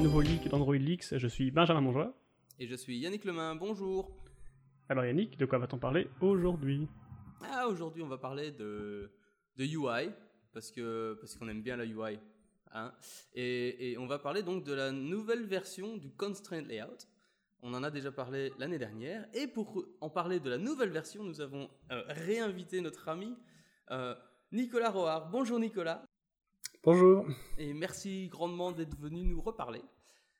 un nouveau leak d'Android Leaks. Je suis Benjamin Monjoie. Et je suis Yannick Lemain, bonjour. Alors Yannick, de quoi va-t-on parler aujourd'hui? Ah, aujourd'hui on va parler de, de UI, parce que parce qu'on aime bien la UI. Hein. Et, et, on va parler donc de la nouvelle version du Constraint Layout. On en a déjà parlé l'année dernière. Et pour en parler de la nouvelle version, nous avons euh, réinvité notre ami euh, Nicolas Roard. Bonjour Nicolas. Bonjour. Et merci grandement d'être venu nous reparler.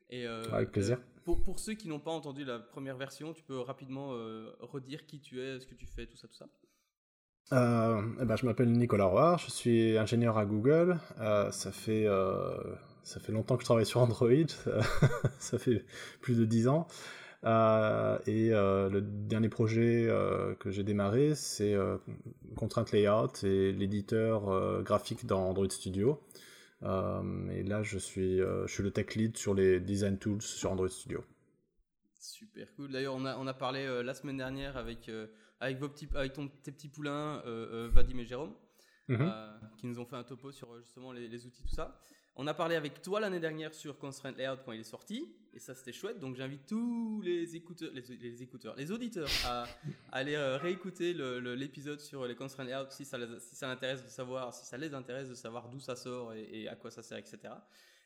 Et, euh, Avec plaisir. pour, pour, ceux qui n'ont pas entendu la première version, tu peux rapidement redire qui tu es, ce que tu fais, tout ça, tout ça. Eh ben, je m'appelle Nicolas Roard, je suis ingénieur à Google. ça fait ça fait longtemps que je travaille sur Android, ça fait plus de 10 ans. Euh, et euh, le dernier projet euh, que j'ai démarré, c'est Contraint Layout et l'éditeur graphique dans Android Studio. et là, je suis, je suis le tech lead sur les design tools sur Android Studio. Super cool. D'ailleurs, on a, on a parlé la semaine dernière avec, avec, vos petits, avec ton, tes petits poulains, Vadim et Jérôme, mhm. qui nous ont fait un topo sur justement les, les outils, tout ça. On a parlé avec toi l'année dernière sur Constraint Layout quand il est sorti, et ça c'était chouette. Donc j'invite tous les écouteurs, les, écouteurs, les auditeurs à, aller euh, réécouter l'épisode sur les Constraint Layout si ça, les, si ça intéresse de savoir, si ça les intéresse de savoir d'où ça sort et, à quoi ça sert, etc.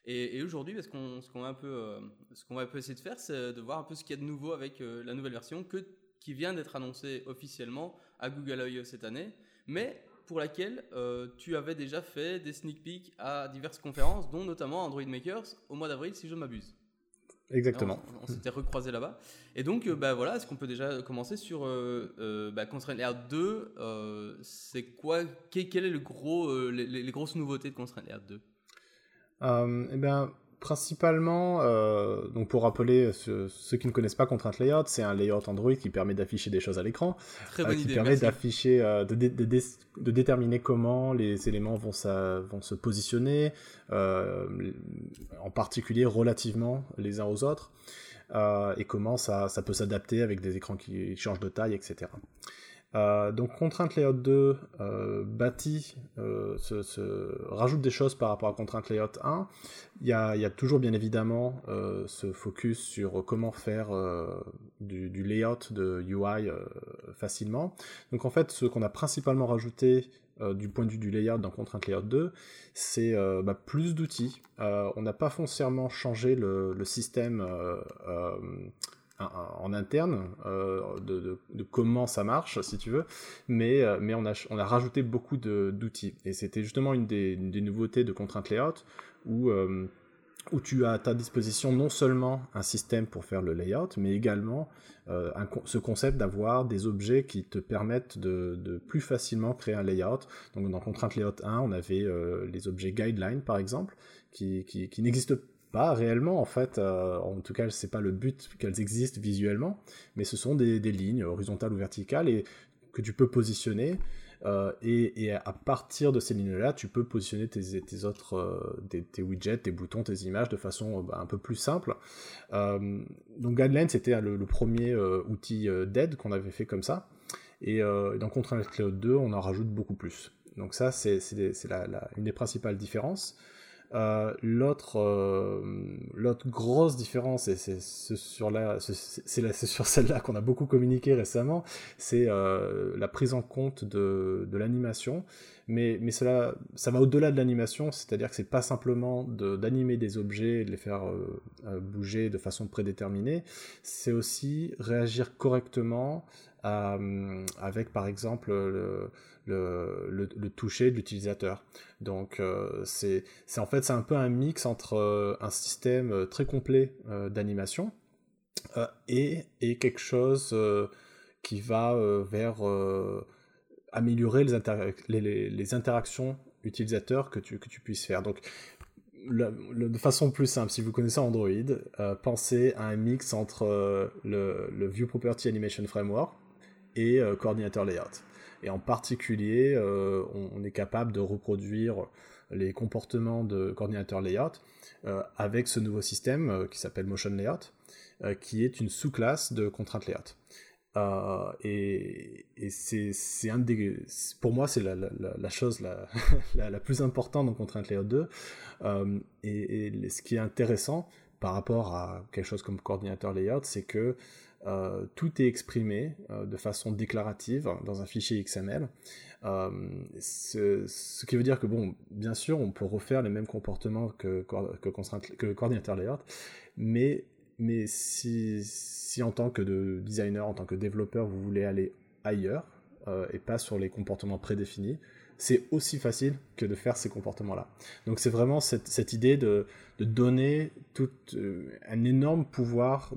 Et, aujourd'hui, ce qu'on va un peu, euh, ce qu'on va un peu essayer de faire, c'est de voir un peu ce qu'il y a de nouveau avec euh, la nouvelle version que, qui vient d'être annoncée officiellement à Google I.O. cette année, mais pour laquelle euh, tu avais déjà fait des sneak peeks à diverses conférences, dont notamment Android Makers au mois d'avril, si je ne m'abuse. Exactement. on, s'était recroisés là-bas. Et donc, euh, bah, voilà, est-ce qu'on peut déjà commencer sur euh, bah, Constraint Layout 2 C'est quoi Quelles est le gros, les, les, grosses nouveautés de Constraint Layout 2 Eh bien, Principalement, euh, donc pour rappeler ceux, qui ne connaissent pas Contrainte Layout, c'est un layout Android qui permet d'afficher des choses à l'écran, euh, qui permet d'afficher, euh, de, de, déterminer comment les éléments vont, vont se positionner, en particulier relativement les uns aux autres, et comment ça, ça peut s'adapter avec des écrans qui changent de taille, etc. Euh, donc Contrainte Layout 2 euh, bâtit, euh, rajoute des choses par rapport à Contrainte Layout 1. Il y a, toujours bien évidemment ce focus sur comment faire du, layout de UI facilement. Donc en fait, ce qu'on a principalement rajouté du point de vue du layout dans Contrainte Layout 2, c'est bah, plus d'outils. on n'a pas foncièrement changé le système en interne euh, de, comment ça marche, si tu veux, mais, euh, mais on, a, on a rajouté beaucoup d'outils. Et c'était justement une des, nouveautés de Contrainte Layout où, euh, où tu as à ta disposition non seulement un système pour faire le layout, mais également ce concept d'avoir des objets qui te permettent de, plus facilement créer un layout. Donc dans Contrainte Layout 1, on avait les objets guideline par exemple, qui, qui, qui n'existent pas réellement en fait. Euh, en tout cas, c'est pas le but qu'elles existent visuellement, mais ce sont des, lignes horizontales ou verticales et que tu peux positionner. Euh, et, à partir de ces lignes-là, tu peux positionner tes, autres euh, tes, widgets, tes boutons, tes images de façon bah, un peu plus simple. donc Guideline, c'était le, premier outil d'aide qu'on avait fait comme ça. Et dans Control Cloud 2, on en rajoute beaucoup plus. Donc ça, c'est une des principales différences. Euh, l'autre, euh, l'autre grosse différence, et c'est sur, celle-là qu'on a beaucoup communiqué récemment, c'est euh, la prise en compte de, l'animation. Mais, cela, ça va au-delà de l'animation, c'est-à-dire que c'est pas simplement d'animer des objets et de les faire bouger de façon prédéterminée, c'est aussi réagir correctement avec par exemple le, le, toucher de l'utilisateur. Donc euh, c'est en fait c'est un peu un mix entre euh, un système euh, très complet d'animation et, quelque chose qui va vers améliorer les, interactions utilisateurs que tu, que tu puisses faire. Donc de façon plus simple, si vous connaissez Android, pensez à un mix entre le, View Property Animation Framework et Coordinator Layout. Et en particulier, euh, on, est capable de reproduire les comportements de coordinateur layout euh, avec ce nouveau système euh, qui s'appelle Motion Layout, qui est une sous-classe de contrainte layout. et, c'est un des, pour moi, c'est la, chose la, plus importante dans Contrainte Layout 2. et, ce qui est intéressant, par rapport à quelque chose comme coordinateur layout, c'est que tout est exprimé de façon déclarative dans un fichier XML. Ce, qui veut dire que, bon, bien sûr, on peut refaire les mêmes comportements que, que, coordinateur layout, mais, si, en tant que de designer, en tant que développeur, vous voulez aller ailleurs et pas sur les comportements prédéfinis, c'est aussi facile que de faire ces comportements-là. Donc c'est vraiment cette, idée de, donner tout, euh, un énorme pouvoir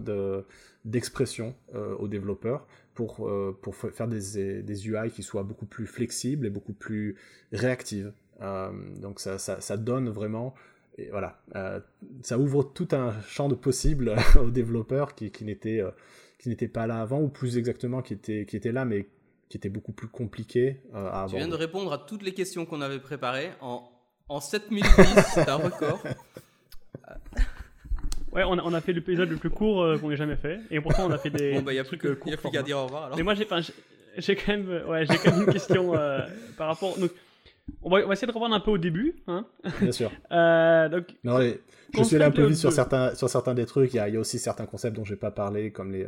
d'expression euh, aux développeurs pour, euh, pour faire des, des, UI qui soient beaucoup plus flexibles et beaucoup plus réactives. donc ça, ça, donne vraiment... Et voilà, ça ouvre tout un champ de possibles aux développeurs qui, qui n'étaient pas là avant, ou plus exactement qui étaient, qui étaient là, mais qui était beaucoup plus compliqué euh, à avoir. Tu viens de répondre à toutes les questions qu'on avait préparées en, en 7 minutes 10, c'est un record. Ouais, on a, on a fait l'épisode le plus court euh, qu'on ait jamais fait, et pourtant on a fait des. Bon, bah, il n'y a plus qu'à dire au revoir alors. Mais moi, j'ai j'ai quand, même, ouais, quand même une question euh, par rapport. Donc, on va, essayer de reprendre un peu au début. Hein Bien sûr. euh, donc, non, je suis allé un peu vite sur certains, sur certains des trucs. Il y, a, il y a aussi certains concepts dont je n'ai pas parlé, comme les,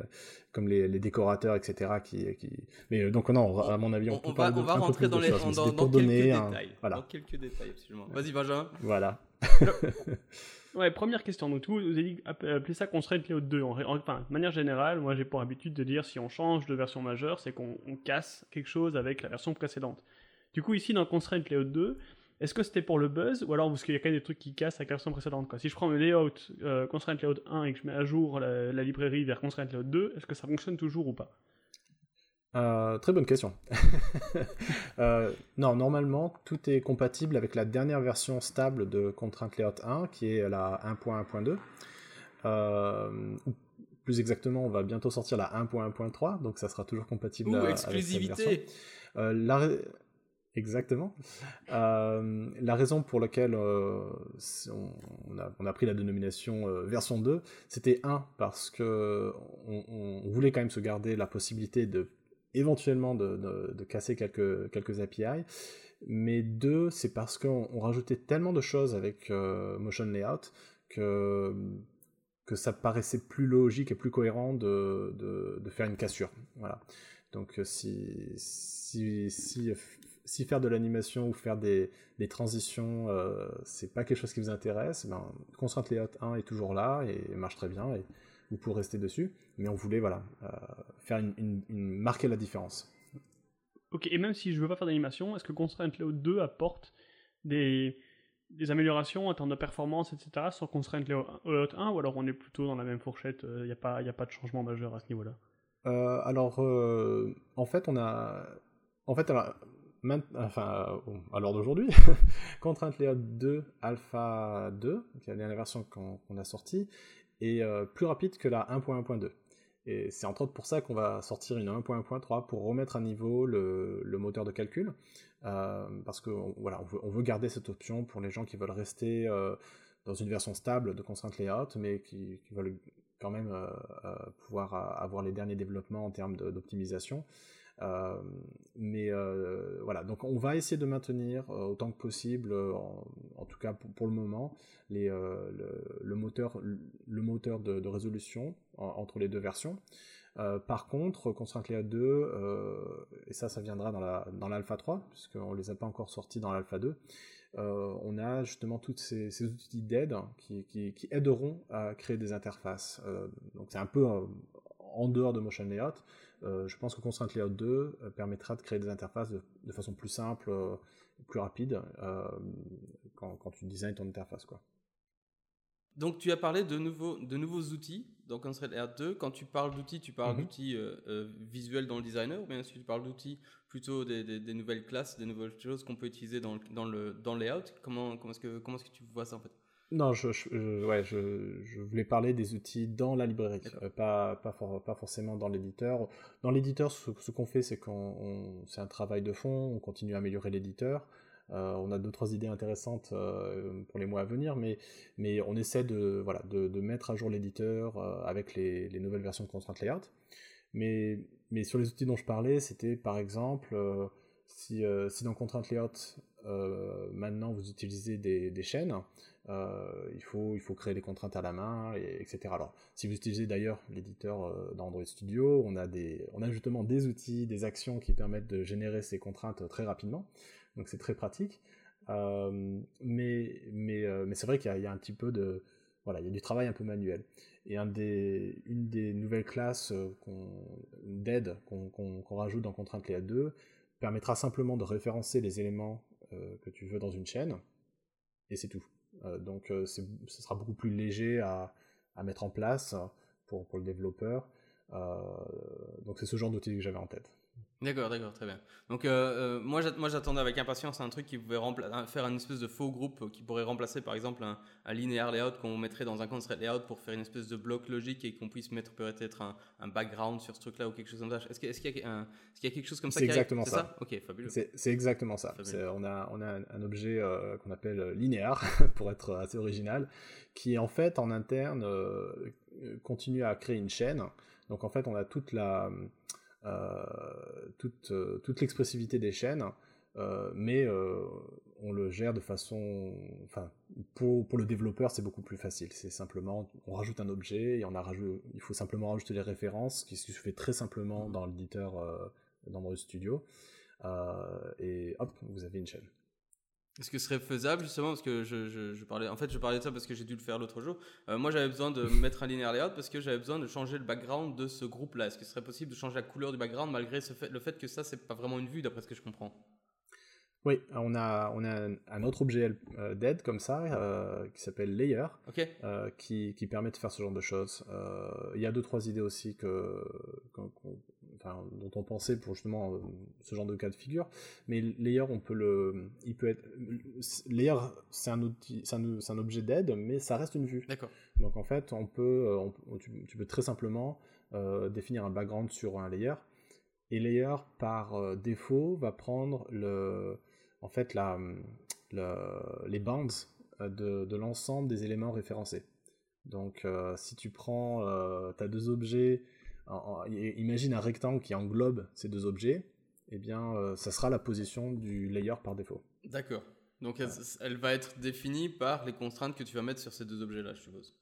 comme les, les, décorateurs, etc. Qui, qui... Mais euh, donc, non, à mon avis, on, peut va, on va rentrer dans, les, dans, dans, quelques détails. Voilà. Dans quelques détails, absolument. Vas-y, Benjamin. Voilà. ouais, première question. Donc, vous, avez dit appeler ça constraint layout 2. enfin, de manière générale, moi, j'ai pour habitude de dire si on change de version majeure, c'est qu'on casse quelque chose avec la version précédente. Du coup, ici, dans Constraint Layout 2, est-ce que c'était pour le buzz ou alors parce qu'il y a quand même des trucs qui cassent avec la version précédente. Si je prends le layout euh, Constraint Layout 1 et que je mets à jour la, librairie vers Constraint Layout 2, est-ce que ça fonctionne toujours ou pas? Euh, très bonne question. Euh, non, normalement, tout est compatible avec la dernière version stable de Constraint Layout 1, qui est la 1.1.2. plus exactement, on va bientôt sortir la 1.1.3, donc ça sera toujours compatible Ouh, exclusivité. la, Exactement. Euh, la raison pour laquelle euh, on, a, pris la dénomination euh, version 2, c'était un, parce que on, voulait quand même se garder la possibilité de éventuellement de, casser quelques, quelques API, mais deux, c'est parce qu'on rajoutait tellement de choses avec Motion Layout que, que ça paraissait plus logique et plus cohérent de, de faire une cassure. Voilà. Donc si, si, si si faire de l'animation ou faire des, transitions, euh, c'est pas quelque chose qui vous intéresse, ben, Constraint Layout 1 est toujours là et marche très bien vous pouvez rester dessus. Mais on voulait voilà, euh, faire une, marquer la différence. Ok, et même si je veux pas faire d'animation, est-ce que Constraint Layout 2 apporte des, améliorations en termes de performance, etc. sur Constraint Layout 1 ou alors on est plutôt dans la même fourchette, il euh, n'y a, pas, a pas de changement majeur à ce niveau-là? Alors, en fait, on a. En fait, alors, enfin, euh, à l'heure d'aujourd'hui, Contrainte Layout 2 Alpha 2, qui est la dernière version qu'on a sortie, est euh, plus rapide que la 1.1.2. Et c'est entre autres pour ça qu'on va sortir une 1.1.3 pour remettre à niveau le, moteur de calcul, euh, parce que on veut, garder cette option pour les gens qui veulent rester dans une version stable de Constraint Layout, mais qui veulent quand même pouvoir avoir les derniers développements en termes d'optimisation. Euh, mais euh, voilà, donc on va essayer de maintenir euh, autant que possible, en, tout cas pour, le moment, le, moteur, de, résolution entre les deux versions. par contre, Constraint Layout 2, et ça, ça viendra dans l'Alpha dans 3, puisqu'on ne les a pas encore sortis dans l'Alpha 2, on a justement tous ces, outils d'aide qui, qui, qui, aideront à créer des interfaces. donc c'est un peu en dehors de Motion Layout, euh, je pense que Constraint Layout 2 euh, permettra de créer des interfaces de, façon plus simple, euh, plus rapide quand, quand, tu designs ton interface. Quoi. Donc tu as parlé de nouveaux, de nouveaux outils dans Constraint Layout 2. Quand tu parles d'outils, tu parles mhm. d'outils visuels dans le designer ou bien si tu parles d'outils plutôt des, des, nouvelles classes, des nouvelles choses qu'on peut utiliser dans le, dans le, dans le layout? Comment, comment est-ce que, comment est-ce que tu vois ça en fait? Non, je, je, ouais, je, je, voulais parler des outils dans la librairie, euh, pas, pas, pas, forcément dans l'éditeur. Dans l'éditeur, ce, qu'on fait, c'est qu'on c'est un travail de fond, on continue à améliorer l'éditeur. Euh, on a deux trois idées intéressantes euh, pour les mois à venir, mais, mais on essaie de, voilà, de, de mettre à jour l'éditeur avec les, les, nouvelles versions de Constraint Layout. Mais, mais sur les outils dont je parlais, c'était par exemple si, si dans Constraint Layout maintenant vous utilisez des, chaînes, il, faut, il faut créer les contraintes à la main, et, etc. Alors, si vous utilisez d'ailleurs l'éditeur d'Android Studio, on a, des, on a justement des outils, des actions qui permettent de générer ces contraintes très rapidement, donc c'est très pratique. mais mais, mais c'est vrai qu'il y, a un petit peu de... Voilà, il y a du travail un peu manuel. Et une des nouvelles classes d'aide qu'on rajoute dans Contrainte Layout 2 permettra simplement de référencer les éléments euh, que tu veux dans une chaîne, et c'est tout. Euh, donc euh, ce sera beaucoup plus léger à, à mettre en place pour, pour le développeur. donc c'est ce genre d'outil que j'avais en tête. D'accord, d'accord, très bien. Donc euh, euh moi, j'attendais avec impatience un truc qui pouvait faire une espèce de faux groupe qui pourrait remplacer par exemple un, un linear layout qu'on mettrait dans un constraint layout pour faire une espèce de bloc logique et qu'on puisse mettre peut-être un, un, background sur ce truc-là ou quelque chose comme ça. Est-ce qu'il y, a quelque chose comme ça C'est exactement ça? Ok, fabuleux. C'est exactement ça. On a, on a un, objet euh, qu'on appelle linéaire pour être assez original, qui en fait en interne euh, continue à créer une chaîne. Donc en fait on a toute la euh, toute, euh, toute l'expressivité des chaînes, euh, mais on le gère de façon, enfin, pour, pour le développeur, c'est beaucoup plus facile. C'est simplement, on rajoute un objet et on a il faut simplement rajouter les références, qui se fait très simplement dans l'éditeur euh, d'Android Studio. et hop, vous avez une chaîne. Est-ce que ce serait faisable justement parce que je, je, parlais en fait je parlais de ça parce que j'ai dû le faire l'autre jour. Euh, moi j'avais besoin de mettre un linéaire layout parce que j'avais besoin de changer le background de ce groupe là. Est-ce que ce serait possible de changer la couleur du background malgré ce fait, le fait que ça c'est pas vraiment une vue d'après ce que je comprends? Oui, on a, on a un autre objet euh, d'aide comme ça, euh, qui s'appelle Layer, euh, qui, qui, permet de faire ce genre de choses. Il y a deux, trois idées aussi que, enfin, dont on pensait pour justement ce genre de cas de figure. Mais Layer, on peut le, il peut être, Layer, c'est un outil, c'est un, un, objet d'aide, mais ça reste une vue. D'accord. Donc en fait, on peut, tu, tu, peux très simplement définir un background sur un layer. Et layer, par défaut, va prendre le, en fait la, les bands euh, de, l'ensemble des éléments référencés. Donc euh, si tu prends, euh, tu as deux objets, imagine un rectangle qui englobe ces deux objets, eh bien ça sera la position du layer par défaut. D'accord. Donc elle, va être définie par les contraintes que tu vas mettre sur ces deux objets-là, je suppose.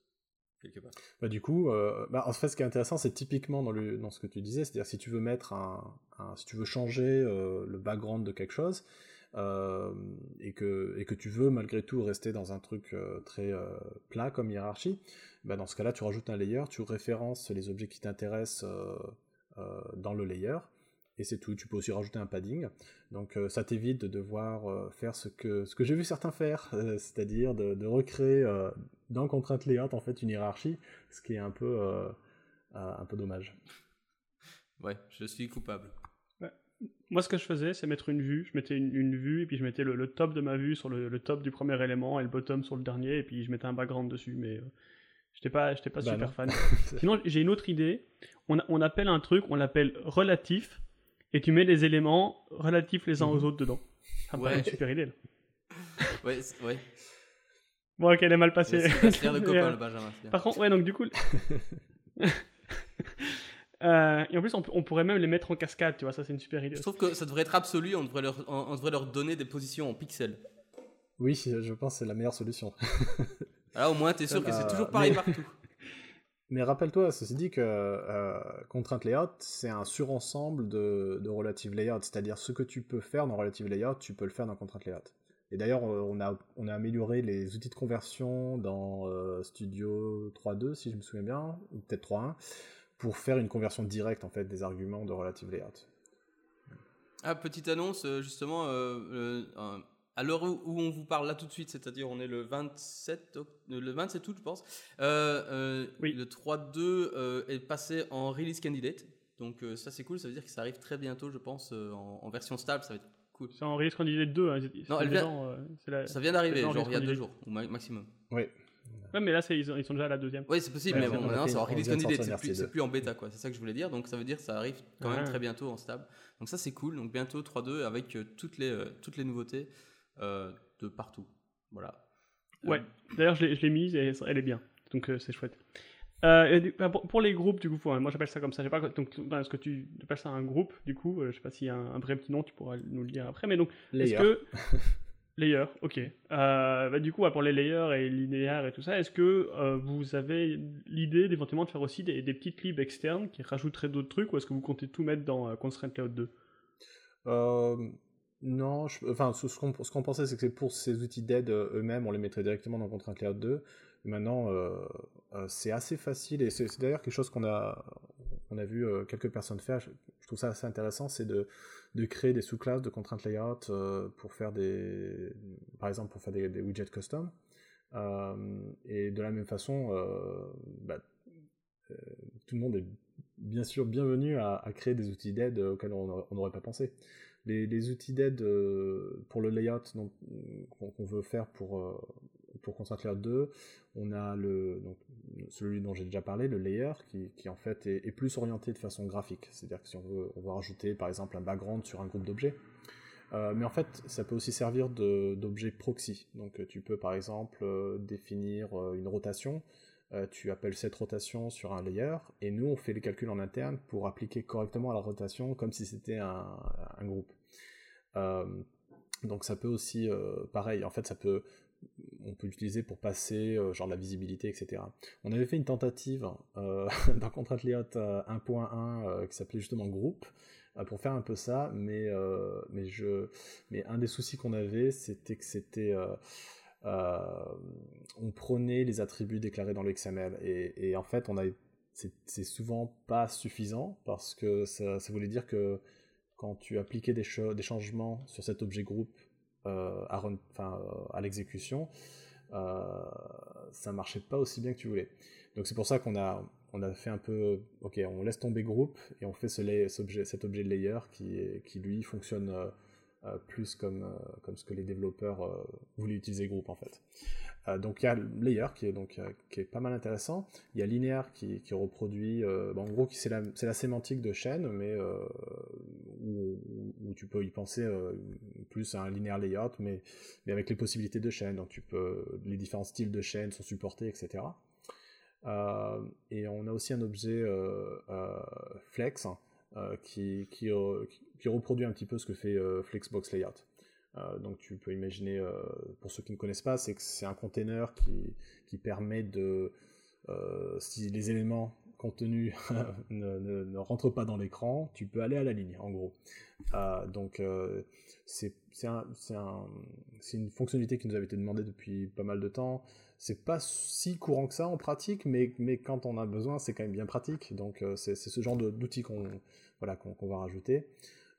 Quelque part. Bah, du coup, bah, en fait, ce qui est intéressant, c'est typiquement dans, le, dans ce que tu disais, c'est-à-dire si tu veux mettre un, si tu veux changer le background de quelque chose, euh, et, que, tu veux malgré tout rester dans un truc euh, très euh, plat comme hiérarchie, bah dans ce cas-là, tu rajoutes un layer, tu références les objets qui t'intéressent dans le layer, et c'est tout. Tu peux aussi rajouter un padding. Donc ça t'évite de devoir faire ce que, j'ai vu certains faire, c'est-à-dire de, de, recréer dans contrainte layout en fait une hiérarchie, ce qui est un peu, un peu dommage. Ouais, je suis coupable. Moi, ce que je faisais, c'est mettre une vue. Je mettais une, vue, et puis je mettais le, top de ma vue sur le, top du premier élément et le bottom sur le dernier, et puis je mettais un background dessus. Mais euh, j'étais pas, j'étais pas bah super fan. Sinon, j'ai une autre idée. On, on, appelle un truc, on l'appelle relatif, et tu mets les éléments relatifs les uns aux autres dedans. Ça me ouais. une super idée. Là. ouais, ouais. Bon, ok, elle est mal passée. C'est de copain, le Benjamin. Par contre, ouais, donc du coup. Euh, et en plus, on, pourrait même les mettre en cascade, tu vois, ça c'est une super idée. Je trouve que ça devrait être absolu, on devrait leur, on, devrait leur donner des positions en pixels. Oui, je pense que c'est la meilleure solution. Là, au moins, tu es sûr que c'est toujours pareil partout. Mais rappelle-toi, ceci dit que euh, contrainte layout, c'est un surensemble de, de relative layout, c'est-à-dire ce que tu peux faire dans relative layout, tu peux le faire dans contrainte layout. Et d'ailleurs, on a, on a amélioré les outils de conversion dans euh, Studio 3.2, si je me souviens bien, ou peut-être 3.1, pour faire une conversion directe en fait des arguments de relative layout. Ah, petite annonce, euh, justement, euh, euh, à l'heure où, on vous parle là tout de suite, c'est-à-dire on est le 27, le 27 août, je pense, oui. le 3.2 est passé en release candidate. Donc ça c'est cool, ça veut dire que ça arrive très bientôt, je pense, en, version stable, ça va être cool. C'est en release candidate 2, hein, non, elle vient, ça vient d'arriver, genre il y a deux jours, au maximum. Oui. Ouais, mais là, ils, ils, sont déjà à la deuxième. Oui, c'est possible, mais bon, maintenant, c'est en release candidate, c'est plus, plus, en bêta, quoi. C'est ça que je voulais dire. Donc, ça veut dire que ça arrive quand même très bientôt en stable. Donc, ça, c'est cool. Donc, bientôt 3.2 avec euh, toutes, les, euh, toutes les nouveautés euh, de partout. Voilà. Ouais, d'ailleurs, je l'ai mise et elle est bien. Donc, c'est chouette. Euh, bah, pour, les groupes, du coup, moi j'appelle ça comme ça. Pas, donc, est-ce que tu appelles ça un groupe, du coup? Je sais pas s'il y a un, vrai petit nom, tu pourras nous le dire après. Mais donc, est-ce que Layer, ok. Bah, du coup, pour les layers et linéaires et tout ça, est-ce que vous avez l'idée d'éventuellement de faire aussi des, petites libs externes qui rajouteraient d'autres trucs ou est-ce que vous comptez tout mettre dans Constraint Cloud 2 non, enfin, ce, qu'on pensait, c'est que pour ces outils d'aide eux-mêmes, on les mettrait directement dans Constraint Cloud 2. Maintenant, c'est assez facile et c'est d'ailleurs quelque chose qu'on a, on a vu quelques personnes faire. Je, trouve ça assez intéressant, c'est de, de, créer des sous-classes de contraintes layout pour faire des, par exemple, pour faire des, widgets custom. et de la même façon, bah, tout le monde est bien sûr bienvenu à, créer des outils d'aide auxquels on n'aurait pas pensé les, outils d'aide euh, pour le layout qu'on veut faire pour, euh, pour Layout 2, on a le, celui dont j'ai déjà parlé, le layer, qui, en fait est, plus orienté de façon graphique. C'est-à-dire que si on veut, rajouter par exemple un background sur un groupe d'objets, euh, mais en fait, ça peut aussi servir d'objet proxy. Donc tu peux par exemple définir une rotation, tu appelles cette rotation sur un layer, et nous on fait les calculs en interne pour appliquer correctement la rotation comme si c'était un, groupe. Euh, donc ça peut aussi, euh, pareil, en fait ça peut, on peut l'utiliser pour passer euh, genre la visibilité, etc. On avait fait une tentative dans Contract Layout 1.1 qui s'appelait justement groupe pour faire un peu ça, mais mais je, mais un des soucis qu'on avait, c'était que c'était on prenait les attributs déclarés dans le XML et, en fait on a c'est souvent pas suffisant parce que ça, voulait dire que quand tu appliquais des, des changements sur cet objet groupe euh, à, euh, à l'exécution, euh, ça marchait pas aussi bien que tu voulais. Donc c'est pour ça qu'on a, on a fait un peu, ok, on laisse tomber groupe et on fait ce cet, objet, de layer qui, qui lui fonctionne euh, plus comme, comme ce que les développeurs voulaient utiliser groupe en fait. Euh, donc il y a Layer qui est donc euh, qui est pas mal intéressant. Il y a Linéaire qui, qui reproduit, euh, en gros c'est la, la, sémantique de chaîne, mais où, tu peux y penser plus à un linéaire layout, mais, mais avec les possibilités de chaîne. Donc tu peux, les différents styles de chaîne sont supportés, etc. et on a aussi un objet Flex qui, qui, qui, reproduit un petit peu ce que fait Flexbox Layout. Euh, donc tu peux imaginer, euh, pour ceux qui ne connaissent pas, c'est que c'est un container qui, permet de, euh, si les éléments contenus ne, ne, rentrent pas dans l'écran, tu peux aller à la ligne, en gros. donc c'est un, un, une fonctionnalité qui nous avait été demandée depuis pas mal de temps. C'est pas si courant que ça en pratique, mais, mais quand on a besoin, c'est quand même bien pratique. Donc c'est ce genre d'outil qu'on voilà, qu'on va rajouter.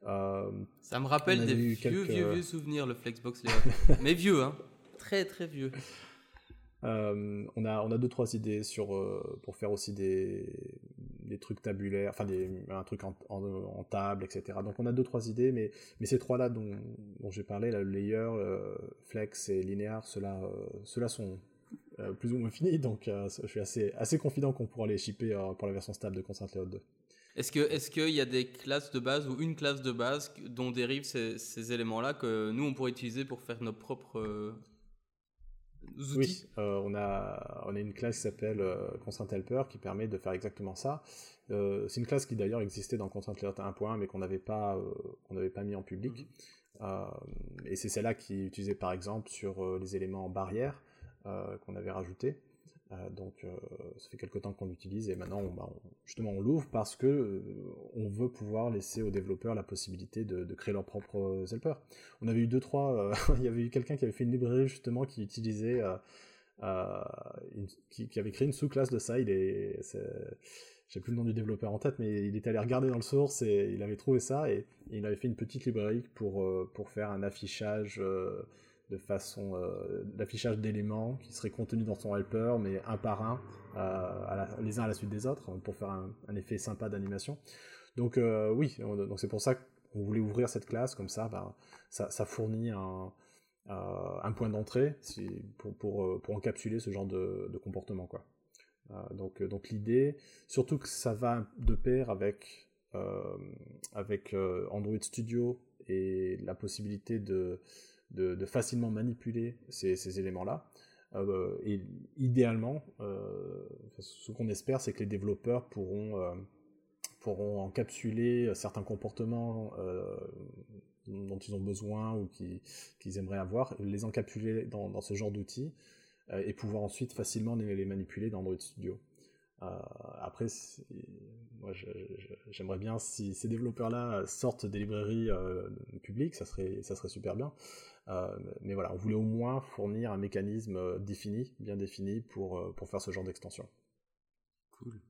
Euh, ça me rappelle des vieux, vieux, vieux souvenirs, le Flexbox Mais vieux, hein. Très, très vieux. Euh, on, a, on a deux, trois idées sur, euh, pour faire aussi des, des trucs tabulaires, enfin des, un truc en, en, table, etc. Donc on a deux, trois idées, mais, mais ces trois-là dont, dont j'ai parlé, là, le layer, flex et linéaire, ceux-là ceux sont plus ou moins finis, donc je suis assez, assez confident qu'on pourra les shipper pour la version stable de Constant Layout 2. Est-ce que est-ce qu'il y a des classes de base ou une classe de base dont dérivent ces, éléments-là que nous on pourrait utiliser pour faire nos propres euh, outils? Oui, euh, on a on a une classe qui s'appelle euh, Helper qui permet de faire exactement ça. c'est une classe qui d'ailleurs existait dans Constraint Layout 1.1 mais qu'on n'avait pas qu'on n'avait pas mis en public. Mhm. et c'est celle-là qui est utilisée par exemple sur les éléments barrières qu'on avait rajoutés. Euh, donc euh, ça fait quelques temps qu'on l'utilise et maintenant bah, justement on l'ouvre parce que euh, on veut pouvoir laisser aux développeurs la possibilité de, créer leurs propres helpers. On avait eu deux trois, il y avait eu quelqu'un qui avait fait une librairie justement qui utilisait, qui, avait créé une sous-classe de ça. Il est, j'ai plus le nom du développeur en tête, mais il était allé regarder dans le source et il avait trouvé ça et, il avait fait une petite librairie pour faire un affichage de façon euh, d'affichage d'éléments qui seraient contenus dans son helper, mais un par un, euh, les uns à la suite des autres, pour faire un, effet sympa d'animation. Donc euh, oui, donc c'est pour ça qu'on voulait ouvrir cette classe, comme ça, ben, ça, fournit un, un point d'entrée pour, pour, pour, encapsuler ce genre de, de comportement. Quoi. donc donc l'idée, surtout que ça va de pair avec, avec Android Studio et la possibilité de de, facilement manipuler ces, éléments-là. Euh, et idéalement, euh, ce qu'on espère, c'est que les développeurs pourront, euh, pourront encapsuler certains comportements dont ils ont besoin ou qu'ils aimeraient avoir, les encapsuler dans, ce genre d'outils et pouvoir ensuite facilement les, manipuler dans Android Studio. après, j'aimerais bien si ces développeurs-là sortent des librairies publiques, ça serait super bien. Euh, mais voilà, on voulait au moins fournir un mécanisme euh, défini, bien défini, pour, euh, pour faire ce genre d'extension. Cool.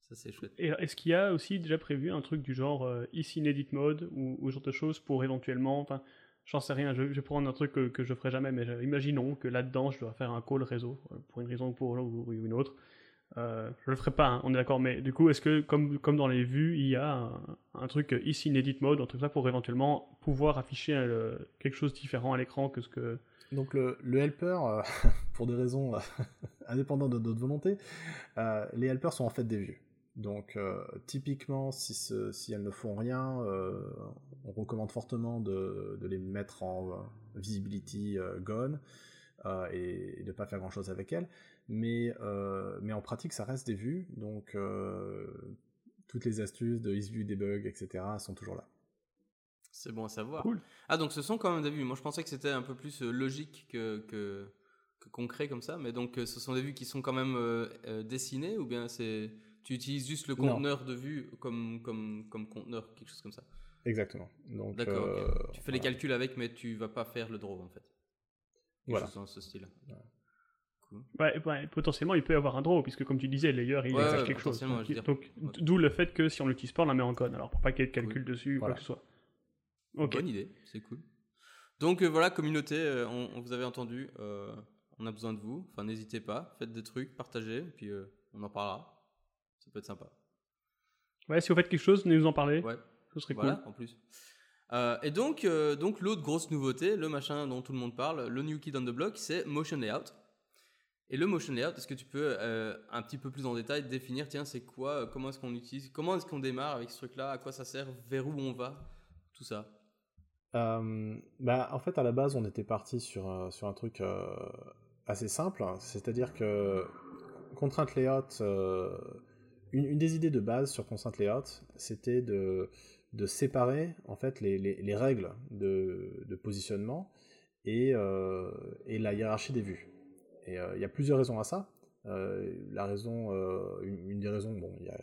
Ça, c'est chouette. Et est-ce qu'il y a aussi déjà prévu un truc du genre ici in edit mode ou, ou ce genre de choses pour éventuellement, enfin, j'en sais rien, je, je, vais prendre un truc que, que je ferai jamais, mais imaginons que là-dedans je dois faire un call réseau pour une raison ou pour une autre. Euh, je le ferai pas, hein, on est d'accord, mais du coup, est-ce que, comme, dans les vues, il y a un, truc ici, in edit mode, un truc ça pour éventuellement pouvoir afficher euh, quelque chose différent à l'écran que ce que. Donc, le, helper, euh, pour des raisons indépendantes de notre volonté, les helpers sont en fait des vues. Donc, typiquement, si, elles ne font rien, on recommande fortement de, les mettre en visibility gone et, et de ne pas faire grand chose avec elles mais, euh, mais en pratique, ça reste des vues, donc euh, toutes les astuces de isView, debug, etc. sont toujours là. C'est bon à savoir. Ah, donc ce sont quand même des vues. Moi, je pensais que c'était un peu plus euh, logique que, que, concret comme ça, mais donc ce sont des vues qui sont quand même dessinées, ou bien c'est tu utilises juste le conteneur de vue comme, comme, comme conteneur, quelque chose comme ça? Exactement. D'accord. Tu fais les calculs avec, mais tu vas pas faire le draw en fait. Voilà. dans ce style. Ouais, potentiellement, il peut y avoir un draw, puisque comme tu disais, layer, il ouais, quelque chose. Donc, d'où le fait que si on l'utilise pas, on la met en code. Alors, pour pas qu'il y ait de calcul dessus ou quoi que ce soit. Bonne idée, c'est cool. Donc euh, voilà, communauté, euh, on, vous avait entendu, euh, on a besoin de vous. Enfin, n'hésitez pas, faites des trucs, partagez, puis on en parlera. Ça peut être sympa. Ouais, si vous faites quelque chose, venez nous en parler. Ouais. Ce serait voilà, cool. en plus. Et donc, donc l'autre grosse nouveauté, le machin dont tout le monde parle, le new kid on the block, c'est Motion Layout. Et le motion layout, est-ce que tu peux euh, un petit peu plus en détail définir, tiens, c'est quoi, euh, comment est-ce qu'on utilise, comment est-ce qu'on démarre avec ce truc-là, à quoi ça sert, vers où on va, tout ça? Euh, bah, En fait, à la base, on était parti sur, sur un truc assez simple, c'est-à-dire que contrainte layout, une, des idées de base sur contrainte layout, c'était de, de séparer en fait les, les, règles de, de positionnement et, et la hiérarchie des vues. Et euh, il y a plusieurs raisons à ça. Euh, la raison, euh, une, des raisons, bon, il y a,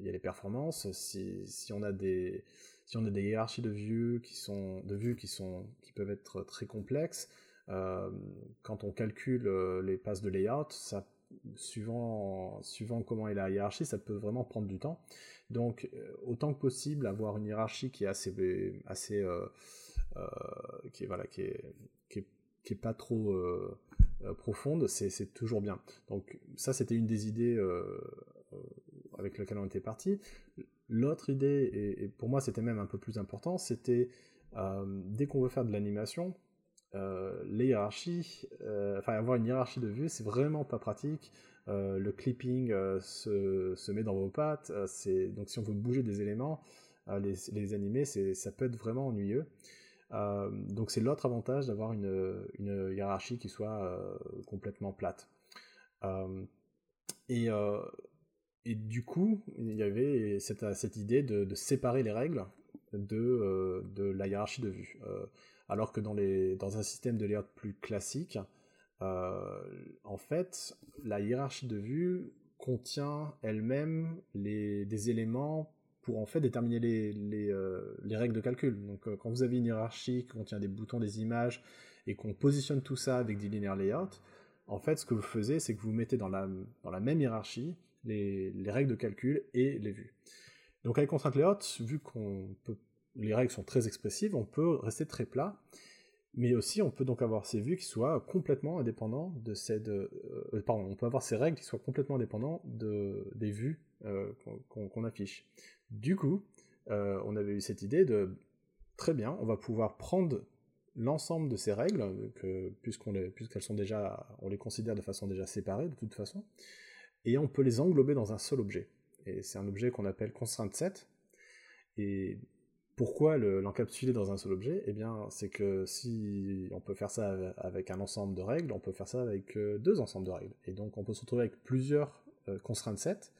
y a, les performances. Si, si, on a des si on a des hiérarchies de vues qui sont de vues qui sont qui peuvent être très complexes, euh, quand on calcule les passes de layout, ça suivant suivant comment est la hiérarchie, ça peut vraiment prendre du temps. Donc autant que possible avoir une hiérarchie qui est assez assez euh, qui est voilà qui est qui est, qui est pas trop euh, profonde, c'est toujours bien. Donc ça, c'était une des idées euh, euh, avec lesquelles on était parti. L'autre idée, et, pour moi c'était même un peu plus important, c'était dès qu'on veut faire de l'animation, les hiérarchies, enfin avoir une hiérarchie de vues, c'est vraiment pas pratique. Le clipping se, se, met dans vos pattes, donc si on veut bouger des éléments, les, animer, ça peut être vraiment ennuyeux. Euh, donc c'est l'autre avantage d'avoir une, hiérarchie qui soit euh, complètement plate. Euh, et, du coup, il y avait cette, idée de, séparer les règles de, la hiérarchie de vue. alors que dans, dans un système de layout plus classique, en fait, la hiérarchie de vue contient elle-même des éléments pour en fait déterminer les, euh, les règles de calcul. Donc euh, quand vous avez une hiérarchie qui contient des boutons, des images, et qu'on positionne tout ça avec des linéaires layout, en fait ce que vous faisiez c'est que vous mettez dans la, même hiérarchie les, les règles de calcul et les vues. Donc avec contrainte layout, vu peut les règles sont très expressives, on peut rester très plat, mais aussi on peut donc avoir ces vues qui soient complètement indépendants de ces de, euh, pardon, on peut avoir ces règles qui soient complètement indépendantes de, des vues qu'on affiche. Du coup, euh, on avait eu cette idée de très bien, on va pouvoir prendre l'ensemble de ces règles, puisqu'elles sont déjà, on les considère de façon déjà séparée de toute façon, et on peut les englober dans un seul objet. Et c'est un objet qu'on appelle constraint set. Et pourquoi l'encapsuler dans un seul objet? Eh bien, c'est que si on peut faire ça avec un ensemble de règles, on peut faire ça avec euh, deux ensembles de règles. Et donc, on peut se retrouver avec plusieurs euh, constraint sets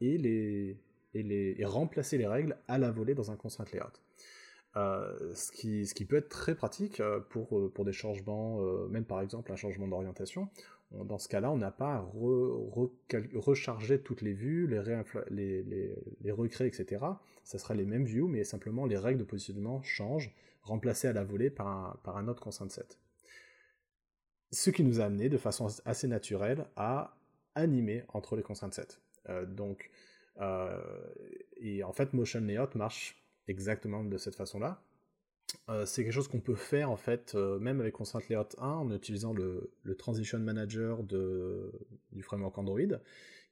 et les, remplacer les règles à la volée dans un constraint layout. ce, qui, peut être très pratique pour des changements, même par exemple un changement d'orientation. Dans ce cas-là, on n'a pas à recharger toutes les vues, les, recréer, etc. Ça sera les mêmes views, mais simplement les règles de positionnement changent, remplacées à la volée par un, par un autre constraint set. Ce qui nous a amené de façon assez naturelle à animer entre les constraints set. Euh, donc, euh, et en fait, Motion Layout marche exactement de cette façon-là. Euh, c'est quelque chose qu'on peut faire en fait, même avec Constraint Layout 1, en utilisant le, Transition Manager du framework Android,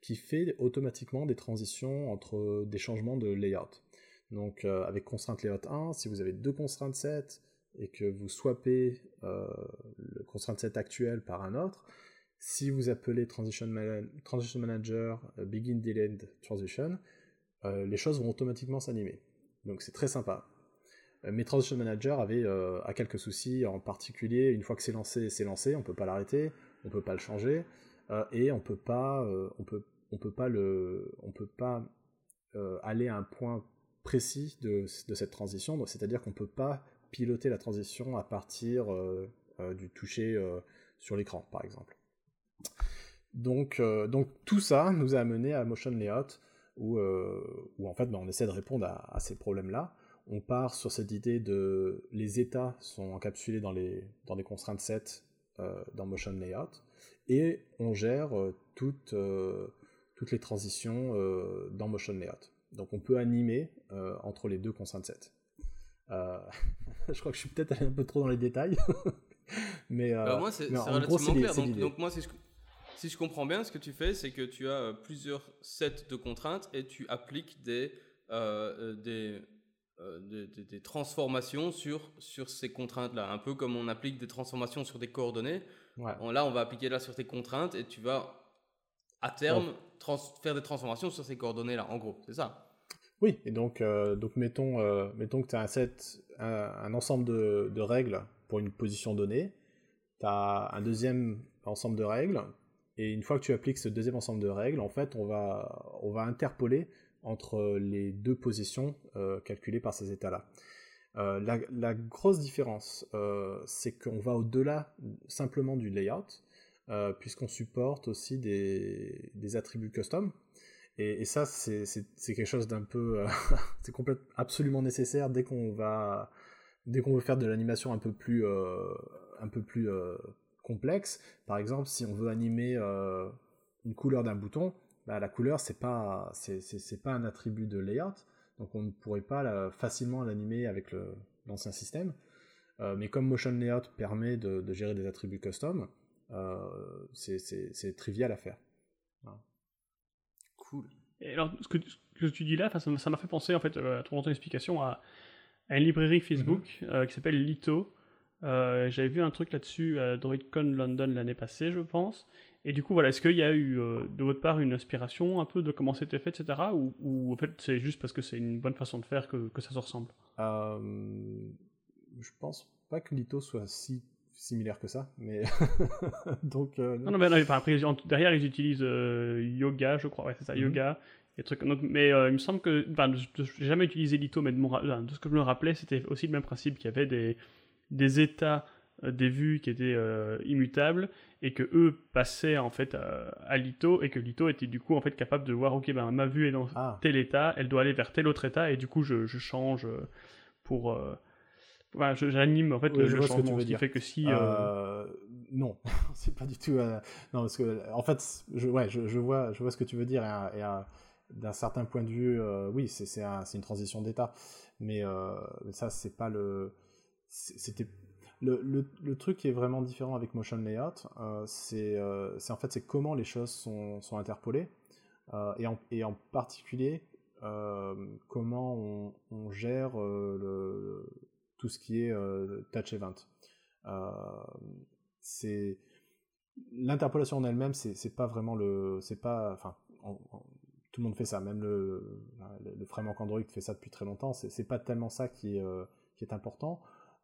qui fait automatiquement des transitions entre des changements de layout. Donc avec Constraint Layout 1, si vous avez deux constraintes set et que vous swappez le constraint set actuel par un autre, si vous appelez Transition, Manager euh, Begin Delayed Transition, euh, les choses vont automatiquement s'animer. Donc c'est très sympa. Euh, mais Transition Manager avait a quelques soucis, en particulier une fois que c'est lancé, c'est lancé, on peut pas l'arrêter, on peut pas le changer, et on peut pas, on peut, on peut pas le, on peut pas aller à un point précis de, de cette transition. C'est-à-dire qu'on peut pas piloter la transition à partir du toucher sur l'écran, par exemple. Donc, euh, donc tout ça nous a amené à Motion Layout, où, euh, où en fait ben, on essaie de répondre à, ces problèmes-là. On part sur cette idée de les états sont encapsulés dans, les, dans des constraintes set euh, dans Motion Layout, et on gère toutes, toutes les transitions dans Motion Layout. Donc on peut animer entre les deux constraintes set. je crois que je suis peut-être allé un peu trop dans les détails. mais, bah, moi, c'est relativement clair. Donc, donc, moi, ce que si je comprends bien, ce que tu fais, c'est que tu as euh, plusieurs sets de contraintes et tu appliques des, euh, euh, des, des, transformations sur, sur ces contraintes-là. Un peu comme on applique des transformations sur des coordonnées. là, on va appliquer là sur tes contraintes et tu vas, à terme, faire des transformations sur ces coordonnées-là. En gros, c'est ça? Oui, et donc, donc mettons, mettons que tu as un set, un, ensemble de, de, règles pour une position donnée. Tu as un deuxième ensemble de règles et une fois que tu appliques ce deuxième ensemble de règles, en fait, on va, on va interpoler entre les deux positions euh, calculées par ces états-là. Euh, la, grosse différence, euh, c'est qu'on va au-delà simplement du layout, puisqu'on supporte aussi des, attributs custom. Et, ça, c'est quelque chose d'un peu, c'est complètement absolument nécessaire dès qu'on va, dès qu'on veut faire de l'animation un peu plus, un peu plus complexe. Par exemple, si on veut animer une couleur d'un bouton, bah, la couleur c'est pas c'est pas un attribut de layout, donc on ne pourrait pas facilement l'animer avec l'ancien système. Euh, mais comme Motion Layout permet de, gérer des attributs custom, euh, c'est trivial à faire. Cool. Et alors, ce que, tu dis là, ça m'a fait penser en fait à ton, explication à, une librairie Facebook mm-hmm. qui s'appelle Lito, euh, j'avais vu un truc là-dessus à DroidCon London l'année passée, je pense. Et du coup, voilà, est-ce qu'il y a eu euh, de votre part une inspiration un peu de comment c'était fait, etc. Ou, ou en fait, c'est juste parce que c'est une bonne façon de faire que, que ça se ressemble? Euh, Je pense pas que Lito soit si similaire que ça, mais donc. non, non, mais, non, après, derrière ils utilisent Yoga, je crois, ouais, c'est ça, mhm. Yoga. Et trucs, donc, mais il me semble que, enfin, je n'ai jamais utilisé Lito, mais de, mon, de ce que je me rappelais, c'était aussi le même principe qu'il y avait des, des états euh, des vues qui étaient euh, immutables et que eux passaient en fait à, Lito et que Lito était du coup en fait capable de voir ok ben ma vue est dans ah. tel état elle doit aller vers tel autre état et du coup je, change euh, pour j'anime en fait le, changement ce, qui fait que si non c'est pas du tout non parce que en fait je ouais je, vois je vois ce que tu veux dire et, d'un certain point de vue oui c'est c'est une transition d'état mais ça c'est pas le c'était le, truc qui est vraiment différent avec Motion Layout, euh, euh, c'est en fait c'est comment les choses sont, interpolées euh, et, en, particulier comment on, gère tout ce qui est touch event. l'interpolation en elle-même, c'est pas vraiment le, c'est pas, enfin, tout le monde fait ça, même le, le, framework Android fait ça depuis très longtemps. C'est pas tellement ça qui est important.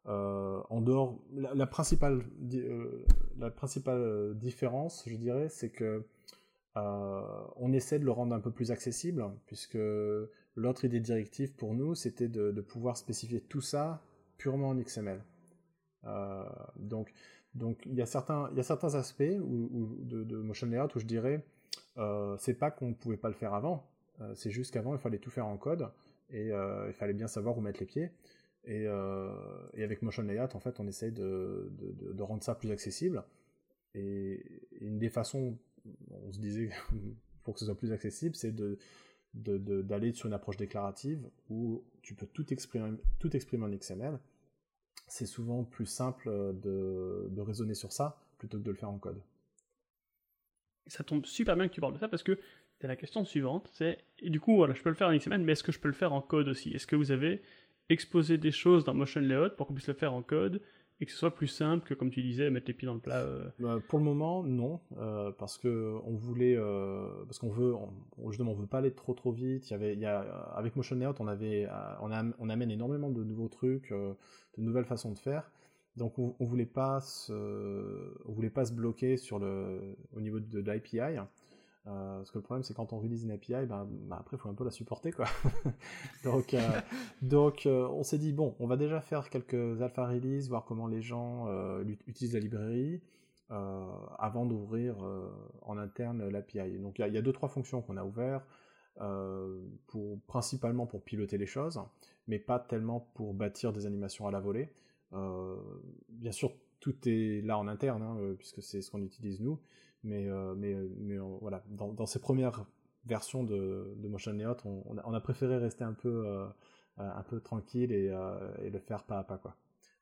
Euh, en dehors, la, principale, euh, euh, différence, je dirais, c'est que on essaie de le rendre un peu plus accessible, puisque l'autre idée directive pour nous, c'était de, pouvoir spécifier tout ça purement en XML. donc, donc il y a certains, il y a certains aspects de, de, motion layout où je dirais, c'est pas qu'on ne pouvait pas le faire avant, c'est juste qu'avant il fallait tout faire en code et il fallait bien savoir où mettre les pieds. Et, avec Motion Layout, en fait, on essaye de, rendre ça plus accessible. Et une des façons, on se disait, pour que ce soit plus accessible, c'est d'aller sur une approche déclarative où tu peux tout exprimer, en XML. C'est souvent plus simple de, de raisonner sur ça plutôt que de le faire en code. Ça tombe super bien que tu parles de ça parce que c'est la question suivante, c'est du coup voilà, je peux le faire en XML, mais est-ce que je peux le faire en code aussi? Est-ce que vous avez exposé des choses dans Motion Layout pour qu'on puisse le faire en code et que ce soit plus simple que, comme tu disais, mettre les pieds dans le plat euh. bah, Pour le moment, non, euh, parce que on voulait, euh, parce qu'on veut, on, justement, on veut pas aller trop trop vite. Y avait, y a, avec Motion Layout, on avait, a, on amène énormément de nouveaux trucs, de nouvelles façons de faire. Donc on, on voulait pas se, on voulait pas se bloquer sur le, au niveau de, de l'API. Euh, parce que le problème, c'est quand on release une API, ben, ben après, il faut un peu la supporter, quoi. donc, euh, euh, on s'est dit, bon, on va déjà faire quelques alpha release, voir comment les gens utilisent la librairie, avant d'ouvrir en interne l'API. Donc, il y, a deux, trois fonctions qu'on a ouvertes, principalement pour piloter les choses, mais pas tellement pour bâtir des animations à la volée. bien sûr, tout est là en interne, hein, puisque c'est ce qu'on utilise nous, mais, euh, mais, euh, mais voilà, dans, ces premières versions de, de Motion Layout, on, a, préféré rester un peu, euh, un peu tranquille et, le faire pas à pas. Quoi.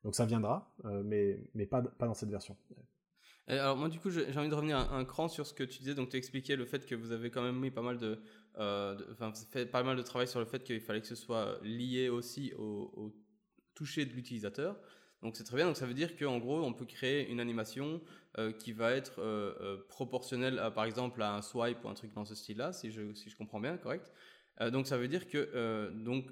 Donc ça viendra, mais, mais pas, pas dans cette version. alors moi du coup j'ai envie de revenir un, cran sur ce que tu disais, donc tu expliquais le fait que vous avez quand même mis pas mal de, enfin fait pas mal de travail sur le fait qu'il fallait que ce soit lié aussi au, au toucher de l'utilisateur. Donc c'est très bien. Donc ça veut dire qu'en gros, on peut créer une animation euh, qui va être euh, euh, proportionnelle, à, par exemple, à un swipe ou un truc dans ce style-là, si je, si je comprends bien, correct. donc ça veut dire que donc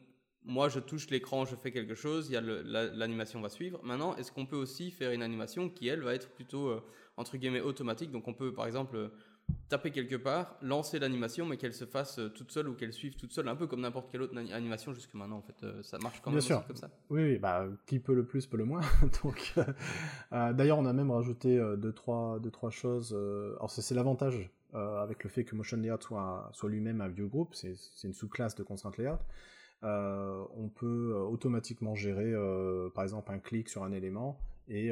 moi je touche l'écran, je fais quelque chose, l'animation va suivre. Maintenant, est-ce qu'on peut aussi faire une animation qui elle va être plutôt entre guillemets automatique? Donc on peut par exemple taper quelque part, lancer l'animation, mais qu'elle se fasse euh, toute seule ou qu'elle suive toute seule, un peu comme n'importe quelle autre animation jusque maintenant. En fait, euh, ça marche quand même comme ça. Oui, bah qui peut le plus peut le moins. Donc, euh, d'ailleurs, on a même rajouté deux trois deux trois choses. alors c'est l'avantage avec le fait que Motion Layout soit soit lui-même un view group, c'est une sous-classe de Constraint Layout. on peut automatiquement gérer, par exemple, un clic sur un élément et,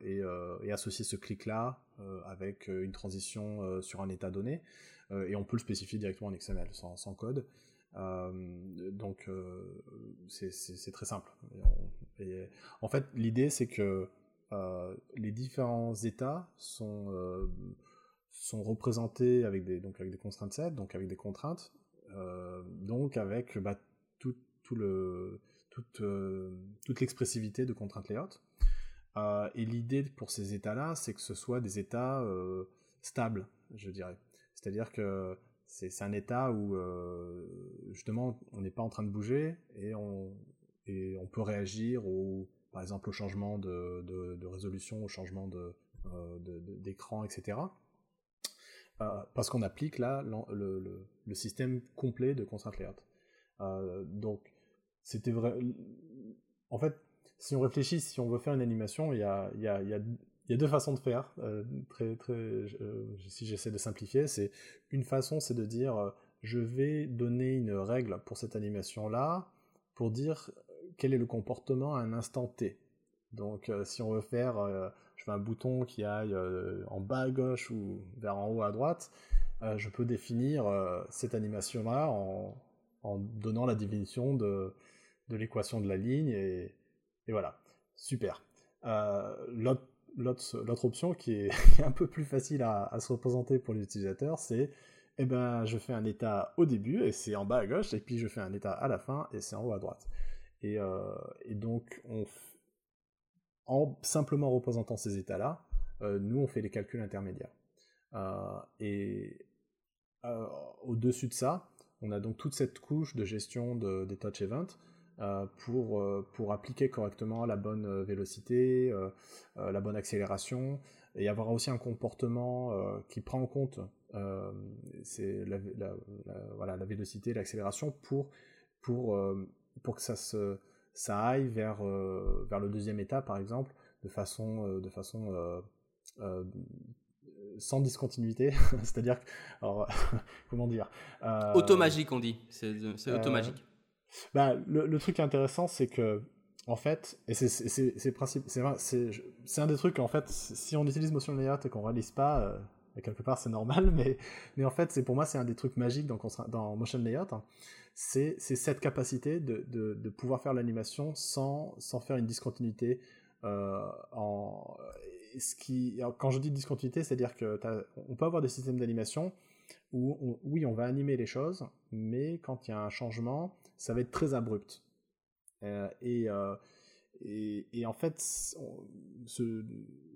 et, et associer ce clic-là euh, avec euh, une transition euh, sur un état donné, et on peut le spécifier directement en XML sans, code. donc c'est très simple. en fait, l'idée c'est que les différents états sont sont représentés avec des donc avec des contraintes set, donc avec des contraintes, donc avec bah, tout, tout le toute toute l'expressivité de contraintes layout. Euh, et l'idée pour ces états-là, c'est que ce soit des états euh, stables, je dirais. C'est-à-dire que c'est un état où euh, justement on n'est pas en train de bouger et on, peut réagir au, par exemple au changement de, résolution, au changement d'écran, etc. parce qu'on applique là le, système complet de constraint layout. donc c'était vrai. En fait, si on réfléchit, si on veut faire une animation, il y a, deux façons de faire. Euh, euh, si j'essaie de simplifier, c'est une façon, c'est de dire, euh, je vais donner une règle pour cette animation-là, pour dire quel est le comportement à un instant T. Donc, si on veut faire, je veux un bouton qui aille en bas à gauche ou vers en haut à droite, je peux définir cette animation-là en, en, donnant la définition de, de l'équation de la ligne et, et voilà, super. Euh, l'autre option qui est, un peu plus facile à, se représenter pour l'utilisateur, c'est eh ben, je fais un état au début et c'est en bas à gauche, et puis je fais un état à la fin et c'est en haut à droite. Et, euh, donc, on en simplement représentant ces états-là, euh, nous on fait les calculs intermédiaires. et au-dessus de ça, on a donc toute cette couche de gestion touch events euh, pour, euh, pour appliquer correctement la bonne euh, vélocité, la bonne accélération, et avoir aussi un comportement qui prend en compte c'est la, voilà, la vélocité, l'accélération pour pour, pour que ça, se, ça aille vers, vers le deuxième état, par exemple, de façon, de façon sans discontinuité, c'est-à-dire, comment dire Automagique, on dit, c'est automagique. Bah, le, le, truc intéressant, c'est que en fait, et c'est c'est un des trucs, en fait, si on utilise Motion Layout et qu'on réalise pas, euh, quelque part c'est normal, mais, mais en fait, c'est pour moi, c'est un des trucs magiques dans, dans Motion Layout, hein. c'est cette capacité de, de, de pouvoir faire l'animation sans, sans faire une discontinuité. Euh, en, ce qui, quand je dis discontinuité, c'est-à-dire que on peut avoir des systèmes d'animation où, oui, on va animer les choses, mais quand il y a un changement, ça va être très abrupt. Euh, euh, et, et, en fait,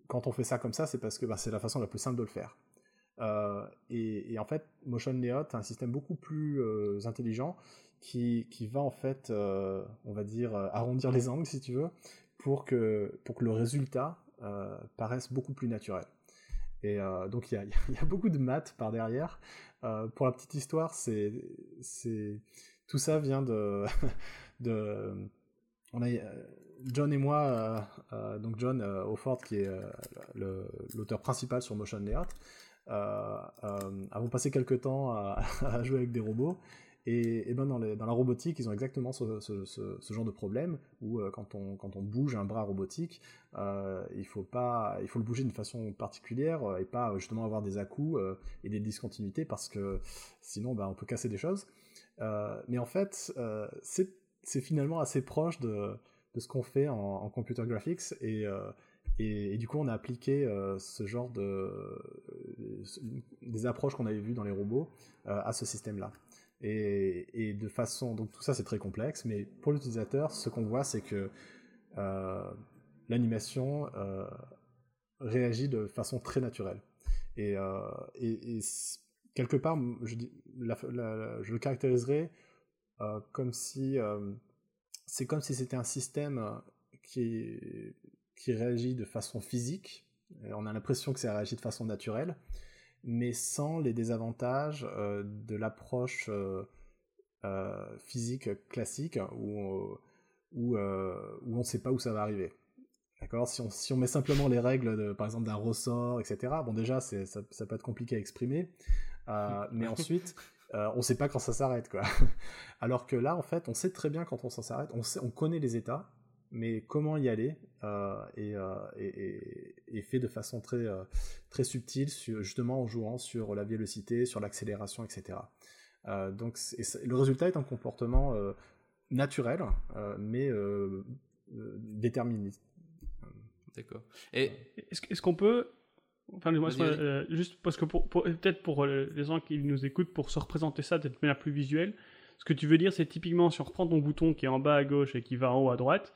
quand on fait ça comme ça, c'est parce que bah, c'est la façon la plus simple de le faire. Euh, et, en fait, Motion Layout a un système beaucoup plus intelligent qui, qui, va en fait, on va dire, arrondir les angles si tu veux, pour que, pour que le résultat paraisse beaucoup plus naturel. Et donc il y a, beaucoup de maths par derrière. pour la petite histoire, c'est, tout ça vient de, on a euh, John et moi, euh, euh, donc John Offord qui est l'auteur principal sur Motion Layout, avons passé quelques temps à, jouer avec des robots. Et, ben dans, la robotique, ils ont exactement ce, genre de problème où quand, on, quand on bouge un bras robotique, il, faut pas, il faut le bouger d'une façon particulière et pas justement avoir des à-coups et des discontinuités parce que sinon ben, on peut casser des choses. mais en fait, c'est finalement assez proche de, ce qu'on fait en, computer graphics euh, et, du coup on a appliqué euh, ce genre de euh, des approches qu'on avait vues dans les robots à ce système là et, de façon donc tout ça c'est très complexe mais pour l'utilisateur ce qu'on voit c'est que l'animation réagit de façon très naturelle et, et quelque part je, le caractériserais euh, comme si euh, c'est comme si c'était un système euh, qui, qui réagit de façon physique. On a l'impression que ça réagit de façon naturelle, mais sans les désavantages de l'approche physique classique où, où, où on ne sait pas où ça va arriver. D'accord? Si on, si on met simplement les règles, de, par exemple, d'un ressort, etc., bon, déjà, ça, ça, peut être compliqué à exprimer. mais ensuite, euh, on ne sait pas quand ça s'arrête, quoi. Alors que là, en fait, on sait très bien quand on s'en s'arrête, on, on connaît les états, mais comment y aller euh, euh, et, fait de façon très, très subtile, justement en jouant sur la vélocité, sur l'accélération, etc. donc le résultat est un comportement naturel, mais déterminé. D'accord. Est-ce qu'on peut Enfin, moi, euh, juste parce que pour, peut-être pour euh, les gens qui nous écoutent, pour se représenter ça de manière plus visuelle, ce que tu veux dire, c'est typiquement si on reprend ton bouton qui est en bas à gauche et qui va en haut à droite,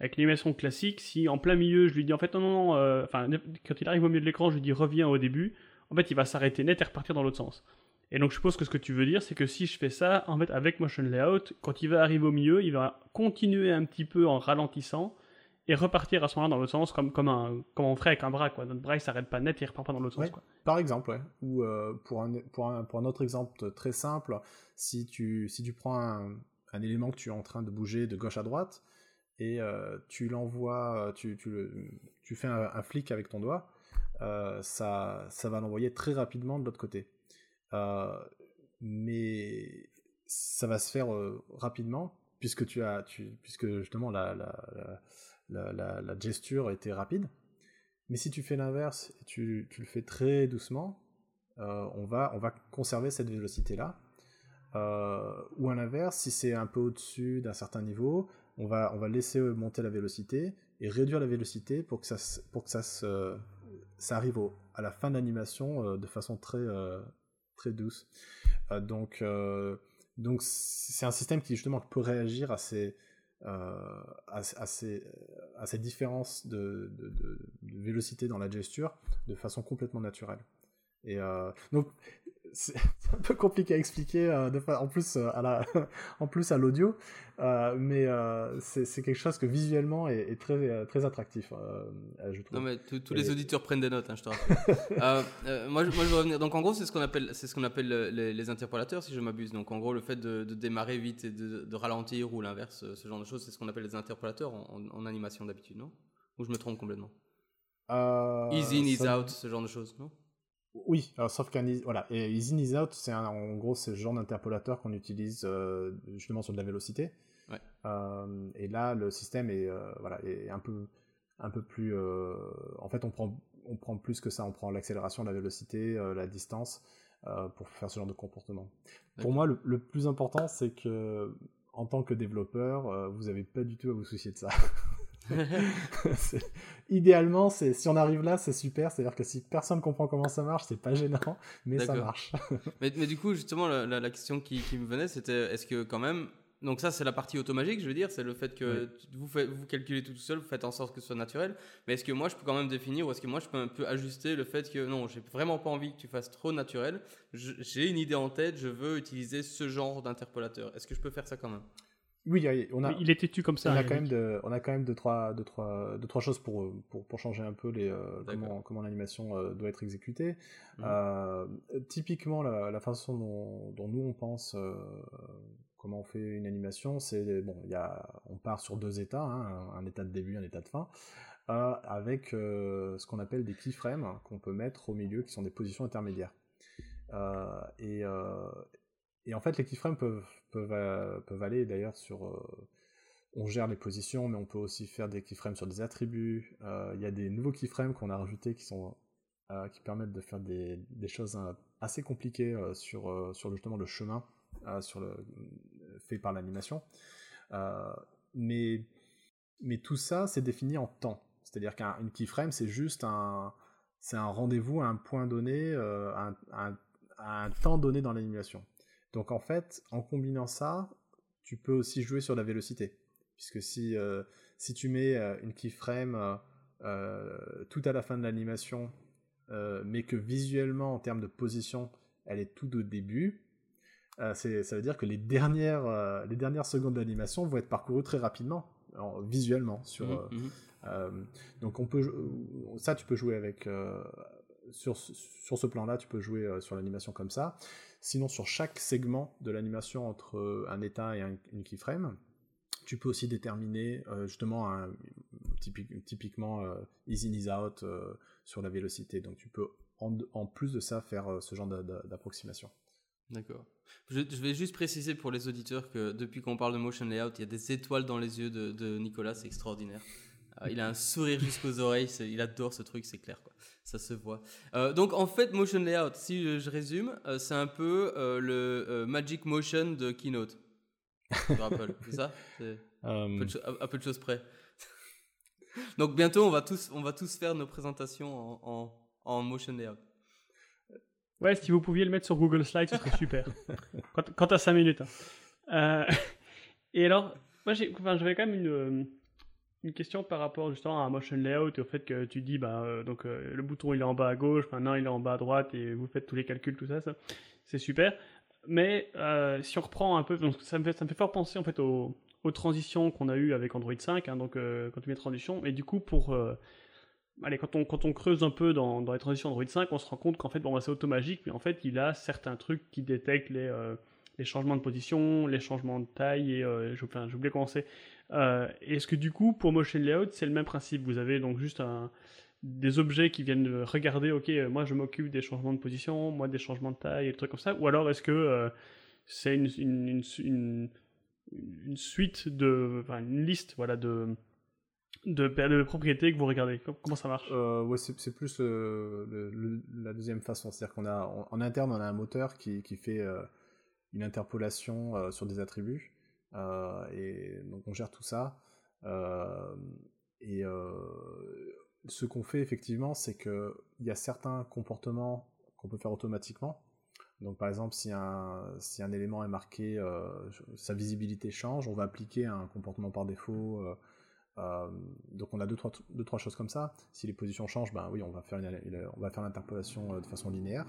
avec l'animation classique, si en plein milieu je lui dis en fait non, non, non, euh, enfin, quand il arrive au milieu de l'écran, je lui dis reviens au début, en fait, il va s'arrêter net et repartir dans l'autre sens. Et donc, je suppose que ce que tu veux dire, c'est que si je fais ça, en fait, avec Motion Layout, quand il va arriver au milieu, il va continuer un petit peu en ralentissant et repartir à ce moment-là dans l'autre sens comme, comme, un, comme on ferait avec un bras. Quoi. Notre bras il s'arrête pas net et il repart pas dans l'autre sens. Quoi. Par exemple, ouais. ou euh, pour, un, pour, un, pour un autre exemple très simple, si tu, si tu prends un, un, élément que tu es en train de bouger de gauche à droite et euh, tu l'envoies, tu, tu, tu, fais un, flic avec ton doigt, euh, ça, ça va l'envoyer très rapidement de l'autre côté. mais ça va se faire rapidement puisque tu as, tu, puisque justement la, la la, gesture était rapide. Mais si tu fais l'inverse et tu, le fais très doucement, euh, on, va, on va conserver cette vélocité-là. Euh, ou à l'inverse, si c'est un peu au-dessus d'un certain niveau, on va, on va laisser monter la vélocité et réduire la vélocité pour que ça, pour que ça, se, ça arrive à la fin de l'animation euh, de façon très, très douce. donc, donc c'est un système qui justement peut réagir à ces, euh, à, ces, à, ces, différences de, de, vélocité dans la gesture de façon complètement naturelle. Et euh, c'est un peu compliqué à expliquer euh, en plus euh, à la en plus à l'audio euh, mais c'est quelque chose que visuellement est, très très attractif je trouve. Non mais tous les auditeurs prennent des notes hein, je te rappelle moi, moi je veux revenir. Donc en gros c'est ce qu'on appelle c'est ce qu'on appelle les, interpolateurs si je m'abuse. Donc en gros le fait de, démarrer vite et de, ralentir ou l'inverse ce genre de choses c'est ce qu'on appelle les interpolateurs en, animation d'habitude non? Ou je me trompe complètement? Easy in easy out ce genre de choses non? Oui, sauf qu'un voilà, et easy in, out, c'est en gros ce genre d'interpolateur qu'on utilise euh, justement sur de la vélocité. Ouais. Euh, et là, le système est euh, voilà est un peu un peu plus. en fait, on prend on prend plus que ça. On prend l'accélération, la vélocité, la distance pour faire ce genre de comportement. Pour moi, le, le plus important, c'est que en tant que développeur, vous n'avez pas du tout à vous soucier de ça. Idéalement, c'est si on arrive là, c'est super. C'est-à-dire que si personne comprend comment ça marche, c'est pas gênant, mais ça marche. mais, du coup, justement, la, question qui, me venait, c'était est-ce que quand même donc ça, c'est la partie automagique, je veux dire, c'est le fait que vous, vous calculez tout seul, vous faites en sorte que ce soit naturel. Mais est-ce que moi, je peux quand même définir ou est-ce que moi, je peux un peu ajuster le fait que non, j'ai vraiment pas envie que tu fasses trop naturel. J'ai une idée en tête, je veux utiliser ce genre d'interpolateur. Est-ce que je peux faire ça quand même? Oui, on a. Il était tu comme ça. On a quand même de, on a quand même deux trois, deux trois, deux trois choses pour, pour, pour changer un peu les euh, comment comment l'animation euh, doit être exécutée. Mhm. Euh, typiquement, la, la façon dont, dont, nous on pense comment on fait une animation, c'est bon, il y a, on part sur deux états, hein, un, état de début, un état de fin, avec ce qu'on appelle des keyframes qu'on peut mettre au milieu, qui sont des positions intermédiaires. et et en fait, les keyframes peuvent, peuvent, euh, peuvent aller d'ailleurs sur. Euh, on gère les positions, mais on peut aussi faire des keyframes sur des attributs. Euh, il y a des nouveaux keyframes qu'on a rajoutés qui, sont, qui permettent de faire des, des choses assez compliquées sur, sur justement le chemin sur le, fait par l'animation. mais, mais tout ça, c'est défini en temps. C'est-à-dire qu'une keyframe, c'est juste un, un rendez-vous à un point donné, à un temps donné dans l'animation. Donc en fait, en combinant ça, tu peux aussi jouer sur la vélocité. Puisque si, euh, si tu mets euh, une keyframe euh, tout à la fin de l'animation, mais que visuellement, en termes de position, elle est tout au début, ça veut dire que les dernières, les dernières secondes d'animation vont être parcourues très rapidement, visuellement. Sur, mmh, mmh. donc on peut, ça, tu peux jouer avec... sur, sur ce plan-là, tu peux jouer sur l'animation comme ça. Sinon, sur chaque segment de l'animation entre euh, un état et un, une keyframe, tu peux aussi déterminer euh, justement un, typiquement euh, easy in, easy out sur la vélocité. Donc tu peux en, plus de ça faire ce genre d'approximation. D'accord. Je, vais juste préciser pour les auditeurs que depuis qu'on parle de motion layout, il y a des étoiles dans les yeux de Nicolas, c'est extraordinaire. Il a un sourire jusqu'aux oreilles, il adore ce truc, c'est clair. Quoi ça se voit. Euh, donc en fait, Motion Layout, si je résume, euh, c'est un peu euh, le Magic Motion de Keynote. Je rappelle, c'est ça? Un peu, de, à peu de choses près. donc bientôt, on va tous, on va tous faire nos présentations en, en, Motion Layout. Ouais, si vous pouviez le mettre sur Google Slides, ce serait super. quand, à 5 minutes. Hein. et alors, moi, j'avais quand même une une question par rapport justement à un motion layout et au fait que tu dis bah euh, donc euh, le bouton il est en bas à gauche, maintenant il est en bas à droite et vous faites tous les calculs tout ça, ça c'est super. Mais euh, si on reprend un peu, donc ça me fait ça me fait fort penser en fait aux, transitions qu'on a eu avec Android 5, hein, donc quand tu mets transition et du coup pour allez quand on quand on creuse un peu dans, dans les transitions Android 5, on se rend compte qu'en fait bon bah, c'est automagique, mais en fait il a certains trucs qui détectent les les changements de position, les changements de taille et enfin, j'ai oublié comment c'est. Euh, est-ce que du coup, pour Motion Layout, c'est le même principe? Vous avez donc juste des objets qui viennent regarder, ok, euh, moi je m'occupe des changements de position, moi des changements de taille et des trucs comme ça, ou alors est-ce que euh, c'est une, suite de, enfin une liste, voilà, de, de, propriétés que vous regardez? Comment ça marche? C'est plus la deuxième façon. C'est-à-dire qu'on a en, interne, on a un moteur qui, qui fait une interpolation sur des attributs. Euh, et donc on gère tout ça. Euh, et euh, ce qu'on fait effectivement, c'est qu'il y a certains comportements qu'on peut faire automatiquement. Donc par exemple, si un, si un élément est marqué, sa visibilité change, on va appliquer un comportement par défaut. donc on a deux trois, deux, trois choses comme ça. Si les positions changent, ben oui, on va faire, on va faire l'interpolation de façon linéaire.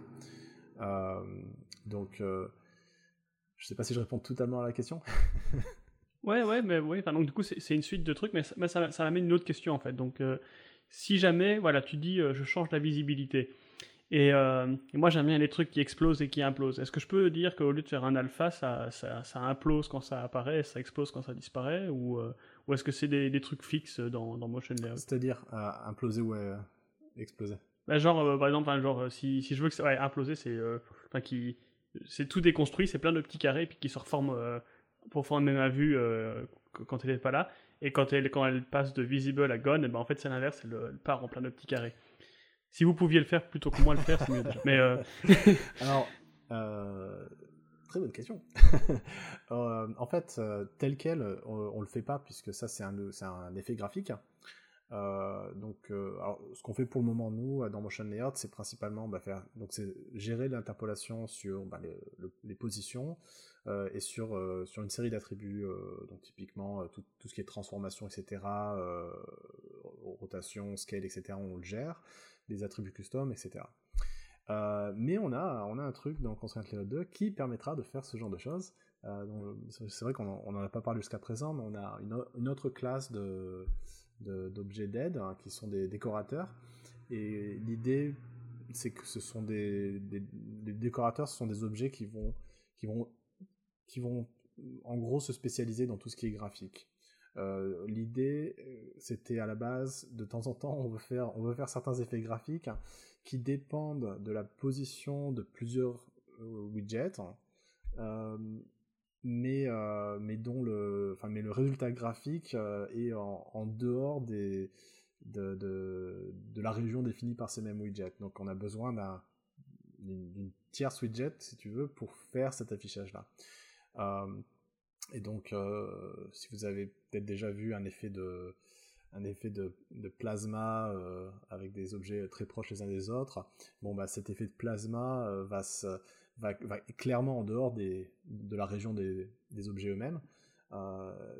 donc, je sais pas si je réponds totalement à la question. ouais, ouais, mais oui. donc du coup, c'est une suite de trucs, mais ça, ça, ça amène une autre question en fait. Donc, si jamais, voilà, tu dis, je change la visibilité euh, et, moi, j'aime bien les trucs qui explosent et qui implosent. Est-ce que je peux dire qu'au lieu de faire un alpha, ça, ça, implose quand ça apparaît, ça explose quand ça disparaît Ou, euh, ou est-ce que c'est des, des, trucs fixes dans, dans Motion Layout? C'est-à-dire euh, imploser ou exploser bah, Genre, par exemple, genre, si, si, je veux que ça. Ouais, imploser, c'est. Enfin, qui. C'est tout déconstruit, c'est plein de petits carrés, puis qui se reforment pour former ma vue quand elle n'est pas là. Et quand elle, quand elle passe de visible à gone, et ben en fait, c'est l'inverse, elle, part en plein de petits carrés. Si vous pouviez le faire plutôt que moi le faire, c'est mieux déjà. Mais euh, Alors, euh, très bonne question. Euh, en fait, tel quel, on, ne le fait pas puisque ça c'est un, un, effet graphique. Donc, ce qu'on fait pour le moment nous dans Motion Layout, c'est principalement bah, faire, donc c'est gérer l'interpolation sur bah, les, positions et sur sur une série d'attributs, donc typiquement tout, ce qui est transformation, etc., rotation, scale, etc. On le gère des attributs custom, etc. Euh, mais on a, on a un truc dans Constraint Layout 2 qui permettra de faire ce genre de choses. Euh, c'est vrai qu'on n'en a pas parlé jusqu'à présent, mais on a une, autre classe de, d'objets d'aide hein, qui sont des décorateurs. Et l'idée, c'est que ce sont des, décorateurs, ce sont des objets qui vont, qui vont, qui vont en gros se spécialiser dans tout ce qui est graphique. Euh, l'idée, euh, c'était à la base, de temps en temps, on veut faire, on veut faire certains effets graphiques qui dépendent de la position de plusieurs euh, widgets, mais, mais dont le, enfin, mais le résultat graphique est en, dehors des, de, de, de, la région définie par ces mêmes widgets. Donc on a besoin d'une tierce widget, si tu veux, pour faire cet affichage-là. Et donc, euh, si vous avez peut-être déjà vu un effet de, un effet de, plasma euh, avec des objets très proches les uns des autres, bon, bah, cet effet de plasma euh, va, va, clairement en dehors des, de la région des, des objets eux-mêmes.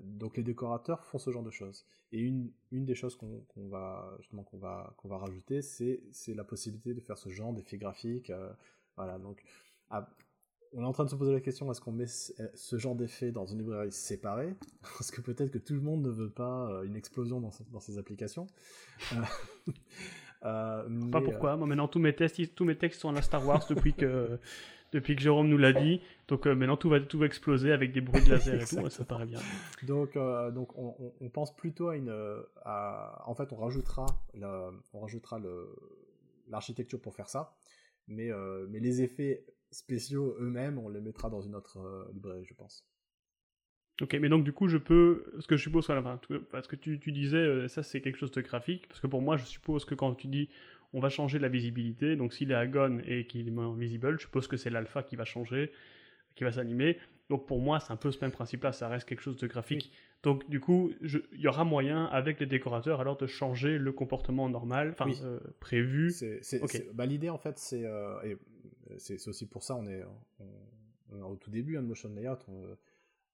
donc les décorateurs font ce genre de choses. Et une, une des choses qu'on va justement qu'on va qu'on va rajouter, c'est la possibilité de faire ce genre d'effet graphique. voilà. Donc on est en train de se poser la question est-ce qu'on met euh, ce genre d'effet dans une librairie séparée? Parce que peut-être que tout le monde ne veut pas euh, une explosion dans, dans ces applications. Euh, pas pourquoi. Moi, maintenant, tous mes, tests, tous mes textes sont à la Star Wars depuis que, depuis que Jérôme nous l'a dit. Donc maintenant, tout va, tout va exploser avec des bruits de laser et tout. Ça paraît bien. Donc, donc on, pense plutôt à une. en fait, on rajoutera, on rajoutera l'architecture pour faire ça. Mais, mais les effets spéciaux eux-mêmes, on les mettra dans une autre euh, librairie, je pense. Ok, mais donc du coup, je peux, ce que je suppose, parce que tu, tu disais, euh, ça c'est quelque chose de graphique, parce que pour moi, je suppose que quand tu dis on va changer la visibilité, donc s'il est à gone et qu'il est visible, je suppose que c'est l'alpha qui va changer, qui va s'animer. Donc pour moi, c'est un peu ce même principe-là, ça reste quelque chose de graphique. Donc du coup, il y aura moyen avec les décorateurs alors de changer le comportement normal, enfin euh, prévu. C'est, bah, l'idée en fait, c'est c'est aussi pour ça on est, au tout début hein, de Motion Layout, on,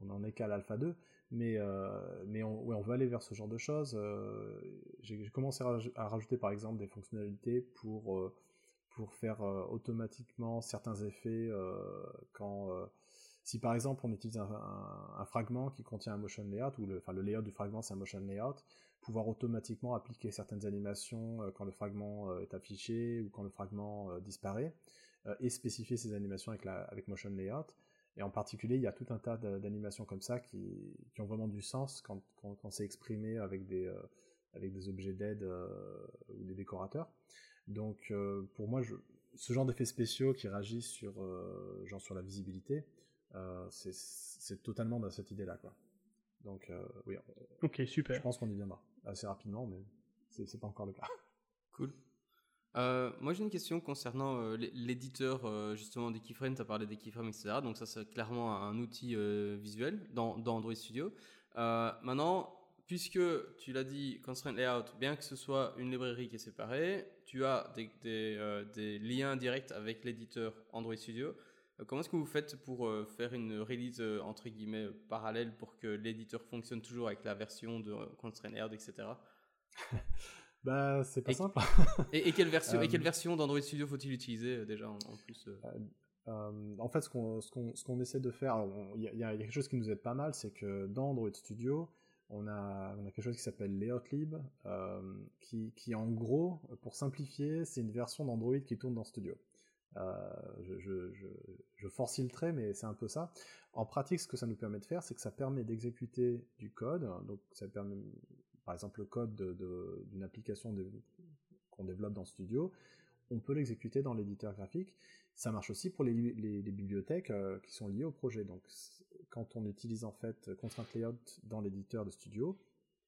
on en est qu'à l'alpha 2, mais, euh, mais on, veut aller vers ce genre de choses. Euh, j'ai commencé à, rajouter par exemple des fonctionnalités pour, euh, pour faire automatiquement certains effets quand si par exemple on utilise un, fragment qui contient un motion layout, ou le, enfin, le layout du fragment c'est un motion layout, pouvoir automatiquement appliquer certaines animations quand le fragment est affiché ou quand le fragment disparaît. Et spécifier ces animations avec, la, avec Motion Layout. Et en particulier, il y a tout un tas d'animations comme ça qui, qui, ont vraiment du sens quand, quand, c'est exprimé avec des, euh, avec des objets d'aide euh, ou des décorateurs. Donc pour moi, je, ce genre d'effets spéciaux qui réagissent sur, genre sur la visibilité, c'est totalement dans cette idée-là. Quoi. Donc oui, ok, super. je pense qu'on y viendra assez rapidement, mais c'est pas encore le cas. Cool. Euh, moi j'ai une question concernant euh, l'éditeur euh, justement des keyframes, tu as parlé des keyframes, etc. Donc ça c'est clairement un outil visuel dans, Android Studio. maintenant, puisque tu l'as dit, Constraint Layout, bien que ce soit une librairie qui est séparée, tu as des, des liens directs avec l'éditeur Android Studio. comment est-ce que vous faites pour faire une release entre guillemets parallèle pour que l'éditeur fonctionne toujours avec la version de Constraint Layout, etc. Bah, c'est pas simple. et, quelle version, et quelle version d'Android Studio faut-il utiliser déjà en, plus En fait, ce qu'on ce qu'on essaie de faire, il y, a quelque chose qui nous aide pas mal, c'est que dans Android Studio, on a, on a quelque chose qui s'appelle Layout euh, qui, qui, en gros, pour simplifier, c'est une version d'Android qui tourne dans Studio. Euh, je, je, je, force le trait, mais c'est un peu ça. En pratique, ce que ça nous permet de faire, c'est que ça permet d'exécuter du code. Donc, ça permet, par exemple, le code d'une application qu'on développe dans Studio, on peut l'exécuter dans l'éditeur graphique. Ça marche aussi pour les, bibliothèques euh, qui sont liées au projet. Donc, quand on utilise en fait Constraint Layout dans l'éditeur de Studio,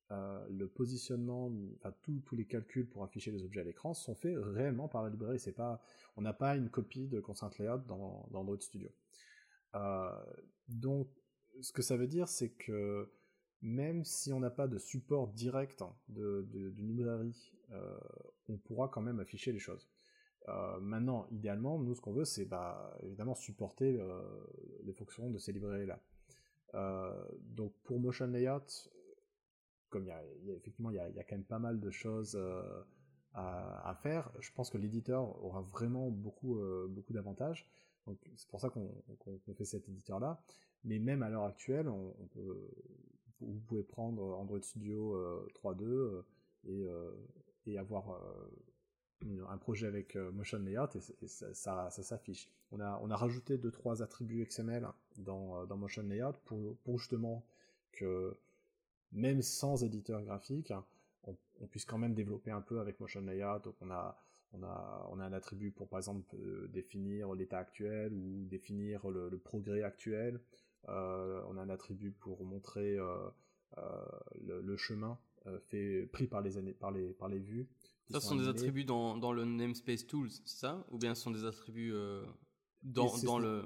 euh, le positionnement, enfin tous les calculs pour afficher les objets à l'écran sont faits réellement par la librairie. Pas, on n'a pas une copie de Constraint Layout dans, dans Android Studio. Euh, donc, ce que ça veut dire, c'est que même si on n'a pas de support direct d'une librairie, euh, on pourra quand même afficher les choses. maintenant, idéalement, nous, ce qu'on veut, c'est bah, évidemment supporter les fonctions de ces librairies-là. Euh, donc pour Motion Layout, comme il y a, effectivement il y, a, quand même pas mal de choses euh, à, faire, je pense que l'éditeur aura vraiment beaucoup, euh, beaucoup d'avantages. Donc c'est pour ça qu'on fait cet éditeur-là. Mais même à l'heure actuelle, on, peut, vous pouvez prendre Android Studio 3.2 et, et avoir un projet avec euh, Motion Layout et, ça, s'affiche. On a, rajouté 2-3 attributs XML dans, euh, Motion Layout pour, justement que même sans éditeur graphique, on, puisse quand même développer un peu avec Motion Layout. Donc on a, un attribut pour par exemple euh, définir l'état actuel ou définir le, progrès actuel. On a un attribut pour montrer le, le, chemin fait, pris par les, années, par les, par les vues. Ça, ce sont des attributs dans, dans, le namespace tools, c'est ça? Ou bien ce sont des attributs euh, dans, dans le,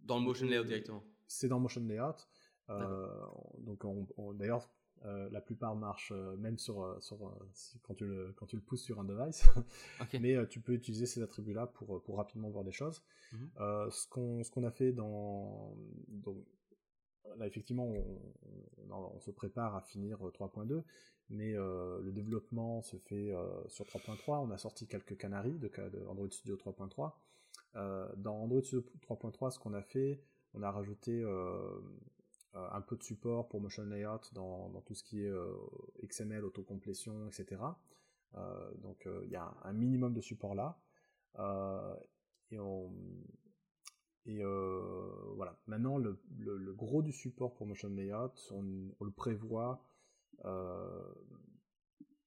dans le motion layout directement? C'est dans motion layout. Euh, donc, d'ailleurs, euh, la plupart marchent même sur, sur quand, tu le, quand tu le pousses sur un device. Mais tu peux utiliser ces attributs-là pour, pour rapidement voir des choses. Mhm. ce qu'on a fait dans. Donc, là, effectivement, on, on, se prépare à finir 3.2, mais euh, le développement se fait euh, sur 3.3. On a sorti quelques canaries de, de Android Studio 3.3. Euh, dans Android Studio 3.3, ce qu'on a fait, on a rajouté un peu de support pour motion layout dans, tout ce qui est XML, autocomplétion, etc. donc il y a un minimum de support là. et voilà. Maintenant, le, gros du support pour Motion Layout, on, le prévoit euh,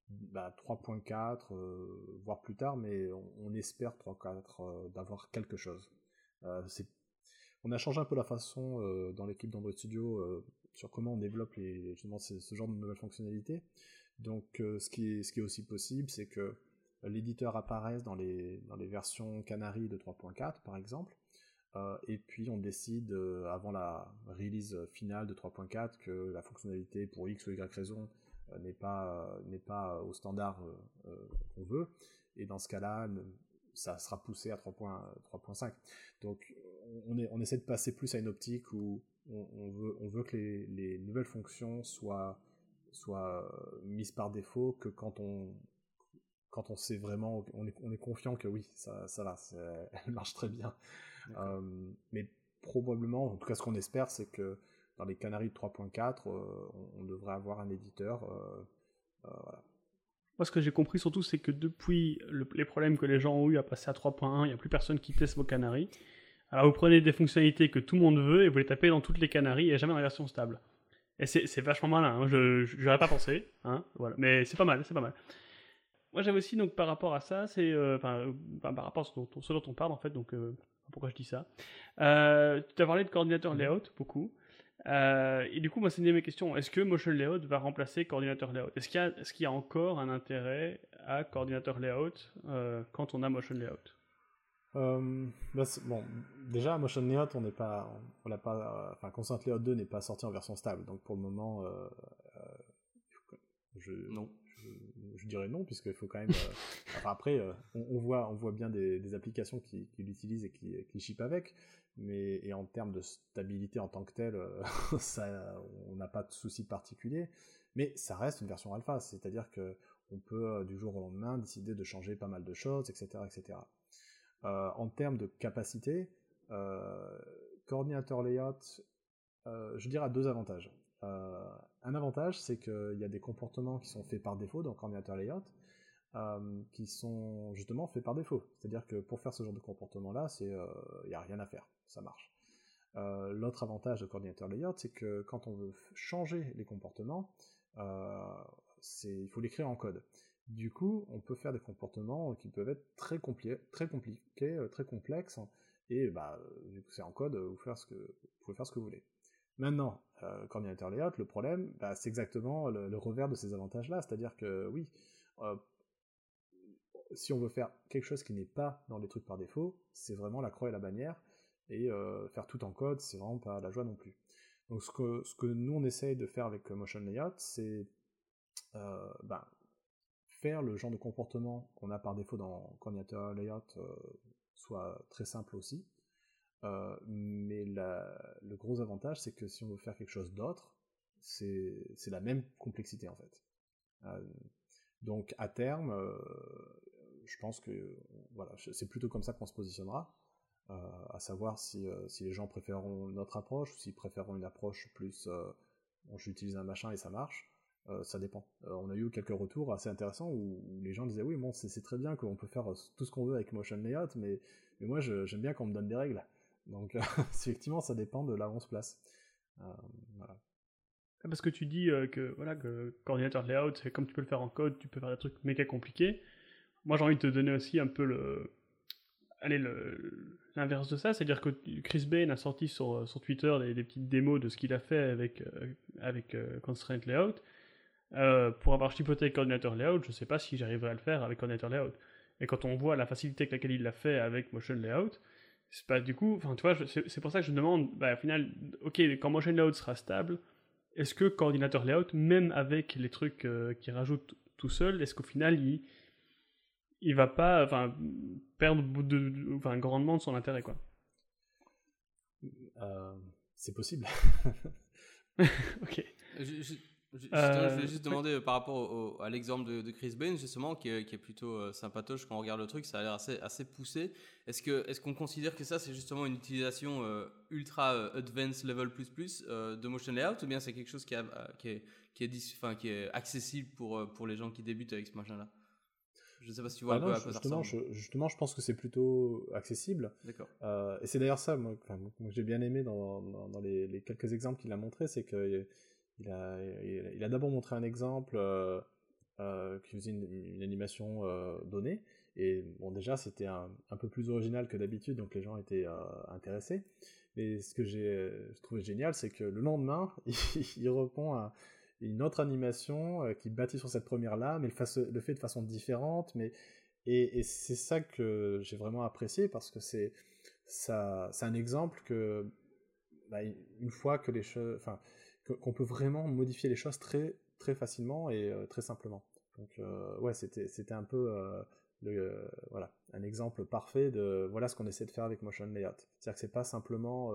bah, 3.4, euh, voire plus tard, mais on, espère 3.4 euh, d'avoir quelque chose. On a changé un peu la façon dans l'équipe d'Android Studio sur comment on développe justement ce, genre de nouvelles fonctionnalités. Donc ce, qui est, ce qui est aussi possible, c'est que l'éditeur apparaisse dans les, versions Canary de 3.4 par exemple, et puis on décide avant la release finale de 3.4 que la fonctionnalité pour X ou Y raison euh, n'est pas euh, n'est pas au standard euh, qu'on veut et dans ce cas-là ça sera poussé à 3.5 donc on, est, on essaie de passer plus à une optique où on, veut on veut que les, les, nouvelles fonctions soient soient mises par défaut que quand on quand on sait vraiment on est, on est confiant que oui ça ça va elle marche très bien. Mais probablement en tout cas ce qu'on espère c'est que dans les Canaries de 3.4, euh, on, devrait avoir un éditeur. Euh, euh, Moi, ce que j'ai compris surtout, c'est que depuis les problèmes que les gens ont eu à passer à 3.1, il n'y a plus personne qui teste vos Canaries. Alors vous prenez des fonctionnalités que tout le monde veut et vous les tapez dans toutes les Canaries et jamais dans la version stable. Et c'est vachement malin, hein. je n'aurais pas pensé, hein, voilà. mais c'est pas mal, c'est pas mal. Moi j'avais aussi, donc par rapport à ça, c'est, enfin, par rapport à ce dont, ce dont, on parle en fait, donc pourquoi je dis ça. tu as parlé de coordinateur layout, beaucoup. Euh, et du coup, moi, c'est une de mes questions. Est-ce que Motion Layout va remplacer Coordinateur Layout? Est-ce qu'il y, y, a encore un intérêt à Coordinateur Layout euh, quand on a Motion Layout? Euh, bah, bon, déjà Motion Layout, on n'est pas, on l'a pas, enfin Constant Layout 2 n'est pas sorti en version stable, donc pour le moment, je, non, je, dirais non puisqu'il faut quand même. après, on, voit, on voit bien des, applications qui, l'utilisent et qui, qui chipent avec, mais et en termes de stabilité en tant que telle, euh, on n'a pas de souci particulier. Mais ça reste une version alpha, c'est-à-dire que on peut du jour au lendemain décider de changer pas mal de choses, etc. etc. en termes de capacité, coordinateur layout, je dirais à deux avantages. un avantage, c'est qu'il y a des comportements qui sont faits par défaut dans coordinateur layout, qui sont justement faits par défaut. C'est-à-dire que pour faire ce genre de comportement-là, il n'y a rien à faire, ça marche. Euh, l'autre avantage de coordinateur layout, c'est que quand on veut changer les comportements, euh, il faut l'écrire en code. Du coup, on peut faire des comportements qui peuvent être très, très compliqués, euh, très complexes, et bah, vu que c'est en code, vous, faire ce que, vous pouvez faire ce que vous voulez. Maintenant, coordinateur layout, le problème, bah, c'est exactement le, revers de ces avantages-là, c'est-à-dire que oui, si on veut faire quelque chose qui n'est pas dans les trucs par défaut, c'est vraiment la croix et la bannière, et euh, faire tout en code, c'est vraiment pas la joie non plus. Donc ce que, nous on essaye de faire avec Motion Layout, c'est euh, ben, faire le genre de comportement qu'on a par défaut dans Coordinator Layout euh, soit très simple aussi. mais le gros avantage, c'est que si on veut faire quelque chose d'autre, c'est la même complexité en fait. donc à terme, je pense que voilà, c'est plutôt comme ça qu'on se positionnera. Euh, à savoir si, euh, si, les gens préféreront notre approche ou s'ils préféreront une approche plus euh, j'utilise un machin et ça marche. ça dépend. on a eu quelques retours assez intéressants où, les gens disaient oui bon c'est très bien qu'on peut faire tout ce qu'on veut avec Motion Layout mais, mais moi j'aime bien qu'on me donne des règles. Donc effectivement ça dépend de là où on se place. Ah, parce que tu dis que voilà que coordinateur layout, comme tu peux le faire en code, tu peux faire des trucs méga compliqués. Moi j'ai envie de te donner aussi un peu le, allez, l'inverse de ça, c'est-à-dire que Chris Bain a sorti sur, sur Twitter des, petites démos de ce qu'il a fait avec, euh, avec euh, Constraint Layout. Euh, pour avoir chipoté Coordinator Layout, je ne sais pas si j'arriverai à le faire avec Coordinator Layout. Et quand on voit la facilité avec laquelle il l'a fait avec Motion Layout, c'est pas du coup, enfin tu vois, c'est pour ça que je me demande, bah, au final, ok, quand Motion Layout sera stable, est-ce que Coordinator Layout, même avec les trucs qu'il rajoute tout seul, est-ce qu'au final il, il va pas enfin, perdre de, enfin, grandement de son intérêt. quoi. Euh, c'est possible. ok. Je, euh, voulais juste demander euh, par rapport à l'exemple de, Chris Bain, justement, qui est, qui est plutôt sympatoche quand on regarde le truc, ça a l'air assez, assez poussé. Est-ce qu'on est qu'on considère que ça, c'est justement une utilisation ultra advanced level plus plus de motion layout, ou bien c'est quelque chose qui, qui, est, qui, est, qui est accessible pour, pour les gens qui débutent avec ce machin-là? Je sais pas si tu vois ah un peu à quoi justement, je, justement, je pense que c'est plutôt accessible. D'accord. Euh, et c'est d'ailleurs ça, moi, que j'ai bien aimé dans, dans, les, quelques exemples qu'il a montré, c'est qu'il a, il a d'abord montré un exemple euh, euh, qui faisait une, animation donnée. Et bon, déjà, c'était un, un, peu plus original que d'habitude, donc les gens étaient intéressés. Mais ce que j'ai trouvé génial, c'est que le lendemain, il, il répond à une autre animation euh, qui bâtit sur cette première-là, mais le, fait de façon différente. Mais, et, c'est ça que j'ai vraiment apprécié parce que c'est un exemple que bah, une fois que les choses, enfin, qu'on peut vraiment modifier les choses très très facilement et euh, très simplement. Donc euh, ouais, c'était un peu le, voilà un exemple parfait de voilà ce qu'on essaie de faire avec Motion Layout. C'est-à-dire que c'est pas simplement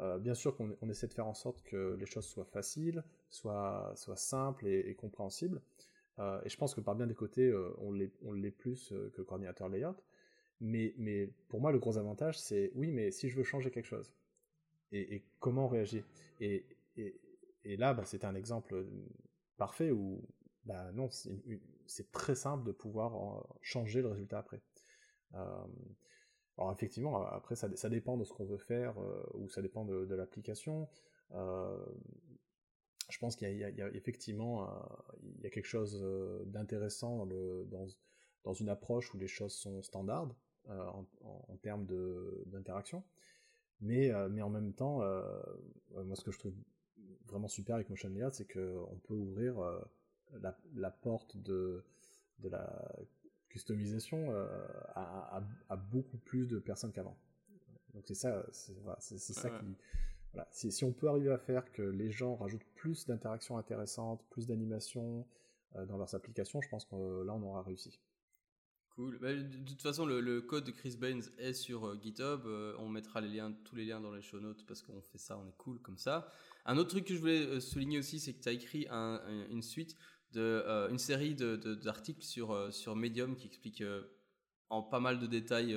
euh, bien sûr qu'on essaie de faire en sorte que les choses soient faciles, soient, simples et, compréhensibles. Euh, et je pense que par bien des côtés, euh, on l'est plus que coordinateur layout. Mais, pour moi, le gros avantage, c'est oui, mais si je veux changer quelque chose, et, comment réagir? Et, et, là, bah, c'était un exemple parfait où, bah, non, c'est très simple de pouvoir changer le résultat après. Alors effectivement, après ça, dépend de ce qu'on veut faire euh, ou ça dépend de, l'application. Euh, je pense qu'il y, a effectivement il y a quelque chose euh, d'intéressant dans, dans, une approche où les choses sont standards en, termes d'interaction. Mais, mais en même temps, moi ce que je trouve vraiment super avec Motion Layout, c'est qu'on peut ouvrir la, la, porte de, de la customisation à, euh, beaucoup plus de personnes qu'avant. Donc c'est ça, c'est ça qui. Voilà. Si, si, on peut arriver à faire que les gens rajoutent plus d'interactions intéressantes, plus d'animations euh, dans leurs applications, je pense que euh, là on aura réussi. Cool. Bah, de toute façon, le, code de Chris Baines est sur GitHub. on mettra les liens, tous les liens dans les show notes parce qu'on fait ça, on est cool comme ça. Un autre truc que je voulais souligner aussi, c'est que tu as écrit une suite de une série d'articles sur, sur Medium qui expliquent en pas mal de détails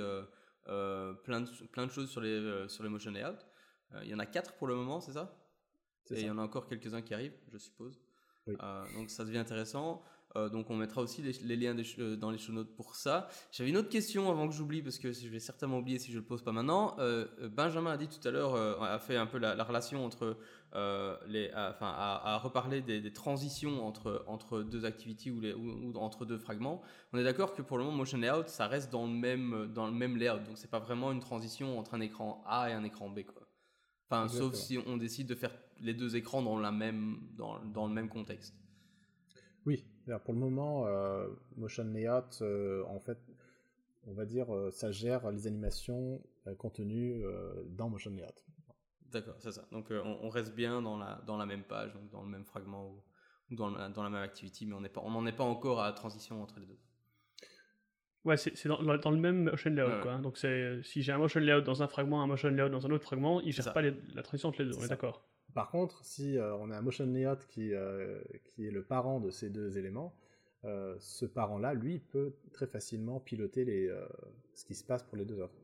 plein, de, plein de choses sur les, sur les motion layout. Il y en a quatre pour le moment, c'est ça? Et il y en a encore quelques-uns qui arrivent, je suppose. donc ça devient intéressant. Euh, donc on mettra aussi les, liens euh, dans les show notes pour ça. J'avais une autre question avant que j'oublie parce que je vais certainement oublier si je le pose pas maintenant. Euh, Benjamin a dit tout à l'heure, a fait un peu la, relation entre les, enfin à, reparler des, transitions entre entre deux activités ou, les, ou, entre deux fragments. On est d'accord que pour le moment motion layout ça reste dans le même dans le même layout, donc c'est pas vraiment une transition entre un écran A et un écran B quoi. Enfin, sauf si on décide de faire les deux écrans dans la même dans, dans le même contexte. Oui, pour le moment, euh, Motion Layout, euh, en fait, on va dire, euh, ça gère les animations contenues dans Motion Layout. D'accord, c'est ça. Donc on, reste bien dans la, dans la même page, dans le même fragment ou, dans, la, dans la même activity, mais on n'en est pas encore à la transition entre les deux. Ouais, c'est dans, dans, le même motion layout. Quoi. Donc si j'ai un motion layout dans un fragment, un motion layout dans un autre fragment, il ne gère pas la transition entre les deux. On est d'accord. Par contre, si euh, on a un motion layout qui, euh, qui est le parent de ces deux éléments, euh, ce parent-là, lui, peut très facilement piloter les, ce qui se passe pour les deux autres.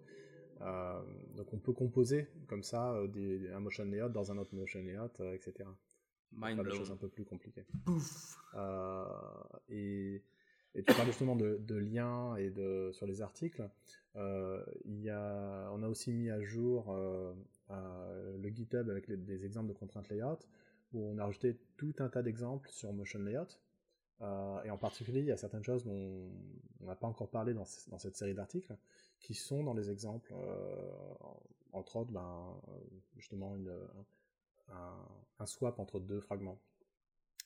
donc on peut composer comme ça des, un motion layout dans un autre motion layout, etc. Mind des choses un peu plus compliquées. et, et, tu parles justement de, de, liens et de, sur les articles. il y a, on a aussi mis à jour le GitHub avec des exemples de contraintes layout, où on a rajouté tout un tas d'exemples sur motion layout. Euh, et en particulier, il y a certaines choses dont on n'a pas encore parlé dans, cette série d'articles, qui sont dans les exemples, euh, entre autres, ben, justement, une, un, swap entre deux fragments.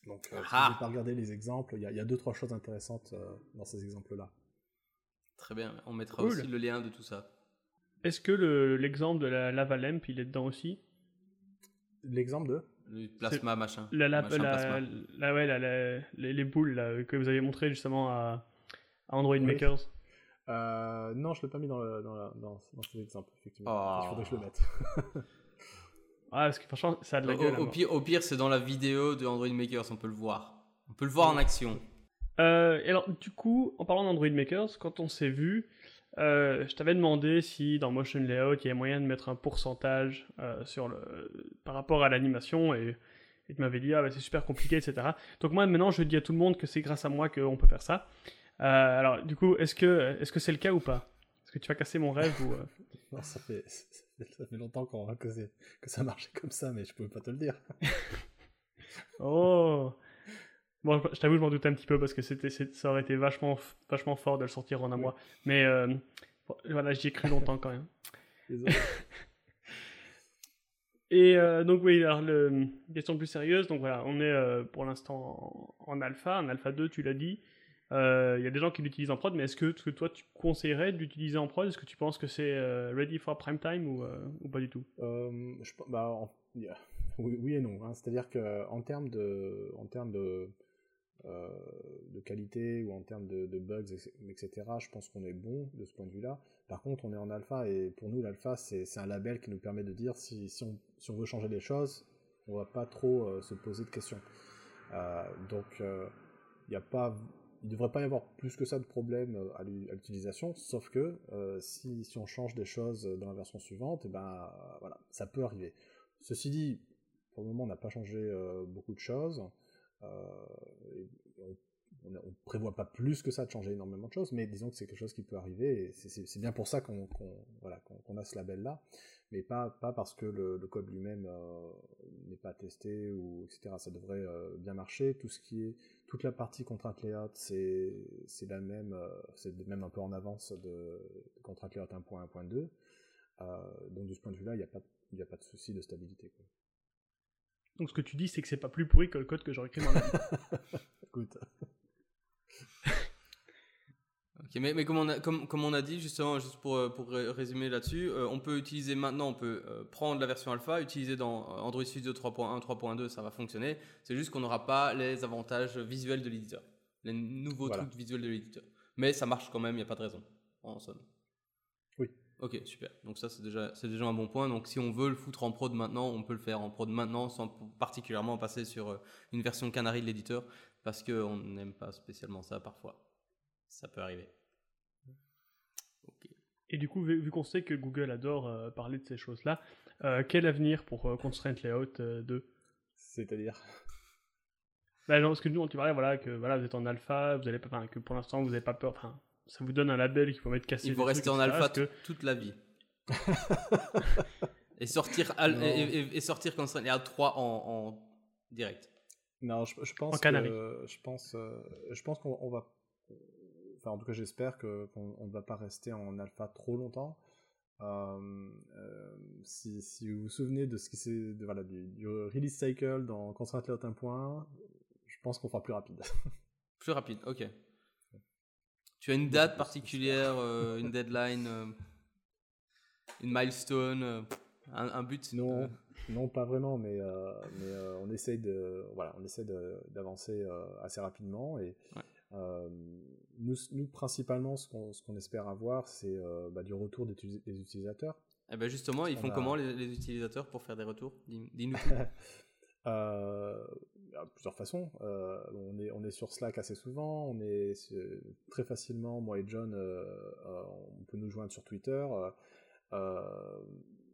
Donc, euh, si vous n'avez pas regardé les exemples, il y, a deux, trois choses intéressantes dans ces exemples-là. Très bien, on mettra aussi le lien de tout ça. Est-ce que l'exemple de la lava lamp, il est dedans aussi? L'exemple de? Le plasma machin. La, la, la, ouais, les, boules que vous avez montré justement à, Android Makers. Euh, non, je ne l'ai pas mis dans, dans, dans, cet exemple, effectivement. Il faudrait que je le mette. ah, parce que franchement, ça a de la gueule. Au, pire, au pire c'est dans la vidéo de Android Makers, on peut le voir. On peut le voir en action. Euh, et alors, du coup, en parlant d'Android Makers, quand on s'est vu, euh, je t'avais demandé si dans Motion Layout il y avait moyen de mettre un pourcentage euh, sur le, par rapport à l'animation et, tu m'avais dit ah bah, c'est super compliqué etc. Donc moi maintenant je dis à tout le monde que c'est grâce à moi qu'on peut faire ça. Euh, alors du coup est-ce que est-ce que c'est le cas ou pas? Est-ce que tu vas casser mon rêve ou non, ça, fait, ça fait longtemps qu'on que, que ça marchait comme ça mais je peux pas te le dire. oh Bon, je t'avoue, je m'en doutais un petit peu parce que c'était, ça aurait été vachement, vachement fort de le sortir en un mois. Mais euh, voilà, j'y ai cru longtemps quand même. Et euh, donc oui, alors le, question plus sérieuse, donc voilà, on est euh, pour l'instant en, alpha, en alpha 2 tu l'as dit, il y a des gens qui l'utilisent en prod, mais est-ce que, que, toi tu conseillerais de l'utiliser en prod? Est-ce que tu penses que c'est ready for prime time ou, ou pas du tout? Je, bah, oui, oui, et non, hein. c'est-à-dire qu'en termes de, en termes de euh, de qualité ou en termes de, bugs, etc., je pense qu'on est bon de ce point de vue-là. Par contre, on est en alpha et pour nous, l'alpha, c'est un label qui nous permet de dire si, on, veut changer les choses, on va pas trop euh, se poser de questions. Euh, donc, il ne a pas il devrait pas y avoir plus que ça de problèmes à l'utilisation, sauf que si, si, on change des choses dans la version suivante, et eh ben voilà, ça peut arriver. Ceci dit, pour le moment, on n'a pas changé beaucoup de choses. Euh, on ne prévoit pas plus que ça de changer énormément de choses, mais disons que c'est quelque chose qui peut arriver, et c'est bien pour ça qu'on voilà, qu'on a ce label-là, mais pas, pas parce que le, code lui-même euh, n'est pas testé, ou etc. Ça devrait euh, bien marcher. Tout ce qui est, toute la partie contrainte layout, c'est la même, c'est même un peu en avance de, de contrainte layout 1.1.2. donc de ce point de vue-là, il n'y a, pas, a pas de souci de stabilité. Donc ce que tu dis, c'est que c'est pas plus pourri que le code que j'aurais écrit dans la Écoute. ok, mais, mais comme, on a, comme, comme, on a dit, justement, juste pour, euh, pour résumer là-dessus, euh, on peut utiliser maintenant, on peut euh, prendre la version alpha, utiliser dans Android Studio 3.1, 3.2, ça va fonctionner. C'est juste qu'on n'aura pas les avantages visuels de l'éditeur, les nouveaux trucs visuels de l'éditeur. Mais ça marche quand même, il n'y a pas de raison, en somme. Ok, super. Donc ça, c'est déjà, c'est déjà un bon point. Donc si on veut le foutre en prod maintenant, on peut le faire en prod maintenant sans particulièrement passer sur euh, une version canary de l'éditeur parce qu'on n'aime pas spécialement ça parfois. Ça peut arriver. Ok. Et du coup, vu, qu'on sait que Google adore euh, parler de ces choses-là, euh, quel avenir pour Constraint Layout 2 C'est-à-dire? Bah, parce que nous, tu parlais, voilà, que voilà, vous êtes en alpha, vous allez pas, que pour l'instant, vous n'avez pas peur, enfin, ça vous donne un label qu'il faut mettre cassé. Il faut rester en alpha toute la vie. et sortir et, sortir Constraint Layout 3 en, direct. Non, je, pense que, je pense, euh, je pense qu'on va, enfin, en tout cas, j'espère qu'on ne va pas rester en alpha trop longtemps. Euh, euh, si, si, vous vous souvenez de ce qui s'est voilà, du, du, release cycle dans Constraint Layout 1.1, je pense qu'on fera plus rapide. plus rapide, ok. Tu as une date particulière, euh, une deadline, euh, une milestone, euh, un, but Non, non, pas vraiment, mais, mais on essaye de, voilà, on essaie d'avancer assez rapidement et nous, nous, principalement, ce qu'on espère avoir, c'est bah, du retour des, utilisateurs. Et eh ben justement, ils font comment les, les, utilisateurs pour faire des retours? Dis-nous. Euh, plusieurs façons. Euh, on, est, sur Slack assez souvent, on est très facilement, moi et John, euh, euh, on peut nous joindre sur Twitter.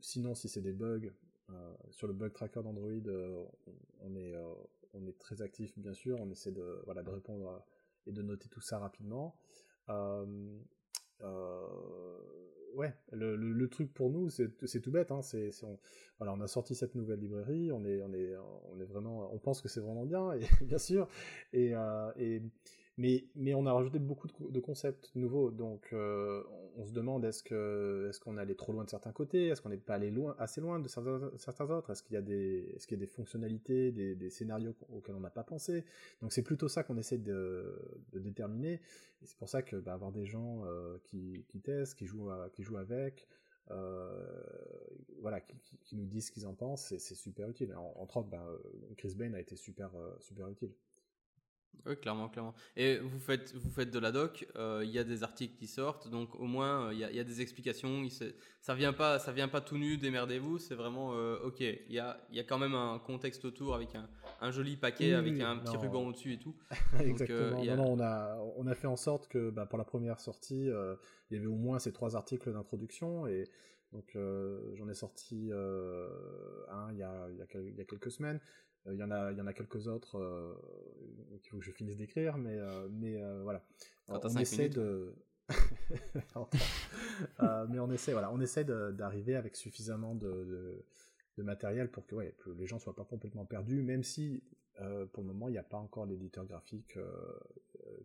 sinon, si c'est des bugs, sur le bug tracker d'Android, on, est, très actif bien sûr, on essaie de, répondre et de noter tout ça rapidement. Euh, ouais, le, le, truc pour nous, c'est tout bête. Hein, c'est on, voilà, on a sorti cette nouvelle librairie, on est, on est, on est vraiment, on pense que c'est vraiment bien, et, bien sûr. Et, euh, et mais, on a rajouté beaucoup de, concepts nouveaux, donc euh, on, se demande est-ce que est-ce qu'on allait trop loin de certains côtés, est-ce qu'on n'est pas allé assez loin de certains, autres, est-ce qu'il y a des fonctionnalités, des, scénarios auxquels on n'a pas pensé? Donc c'est plutôt ça qu'on essaie de, déterminer. Et c'est pour ça que bah, avoir des gens euh, qui, testent, qui jouent qui jouent avec. Euh, voilà, qui, nous disent ce qu'ils en pensent, c'est super utile. entre autres, bah, Chris Bain a été super, super utile. Oui, clairement, clairement. Et vous faites, vous faites de la doc, euh, il y a des articles qui sortent, donc au moins euh, il y, a, y, a, des explications. ça vient pas, ça vient pas tout nu, démerdez-vous. C'est vraiment euh, ok. Il y a, y a quand même un contexte autour avec un, un joli paquet avec un petit ruban au-dessus et tout. Exactement. non, non, on a, on a fait en sorte que bah, pour la première sortie, il y avait au moins ces trois articles d'introduction et donc j'en ai sorti un il y a, y a quelques semaines. Euh, il y en a, il y en a quelques autres euh, qu'il faut que je finisse d'écrire, mais, euh, mais voilà. on essaie de. mais on essaie, voilà, on essaie d'arriver avec suffisamment de, de, matériel pour que, ouais, que les gens soient pas complètement perdus, même si pour le moment il n'y a pas encore l'éditeur graphique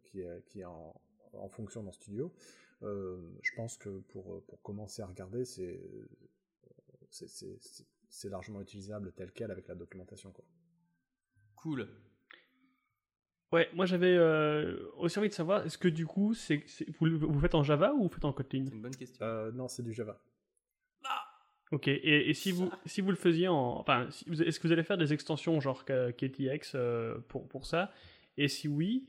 qui est, qui est en, en fonction dans Studio. je pense que pour, pour commencer à regarder, c'est c'est largement utilisable tel quel avec la documentation. Quoi. Cool. Ouais, moi j'avais euh, aussi envie de savoir, est-ce que du coup, c'est, vous, vous, faites en Java ou vous faites en Kotlin? C'est une bonne question. Euh, non, c'est du Java. Ah ok, et, et, si, vous, si vous le faisiez en... Enfin, est-ce que vous allez faire des extensions genre KTX euh, pour, pour ça? Et si oui,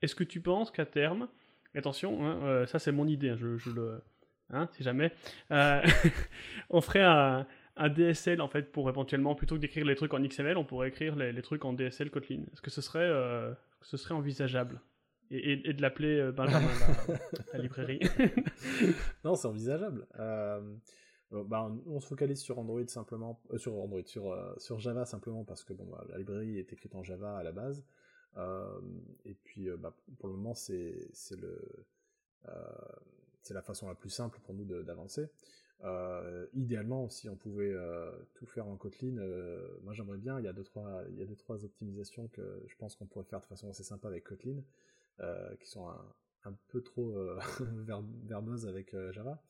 est-ce que tu penses qu'à terme, attention, hein, ça c'est mon idée, hein, je, je, le... Hein, si jamais, on ferait un un DSL en fait pour éventuellement plutôt que d'écrire les trucs en XML, on pourrait écrire les, trucs en DSL Kotlin. Est-ce que ce serait euh, envisageable? Et, de l'appeler euh, Benjamin la, librairie Non, c'est envisageable. Euh, bah, on se focalise sur Android simplement, sur Android, sur, Java simplement parce que bon, bah, la librairie est écrite en Java à la base. et puis bah, pour le moment, c'est la façon la plus simple pour nous d'avancer. Euh, idéalement, si on pouvait euh, tout faire en Kotlin, euh, moi j'aimerais bien. Il y a deux trois, il y a deux trois optimisations que je pense qu'on pourrait faire de façon assez sympa avec Kotlin, qui sont un, peu trop verbeuses avec Java.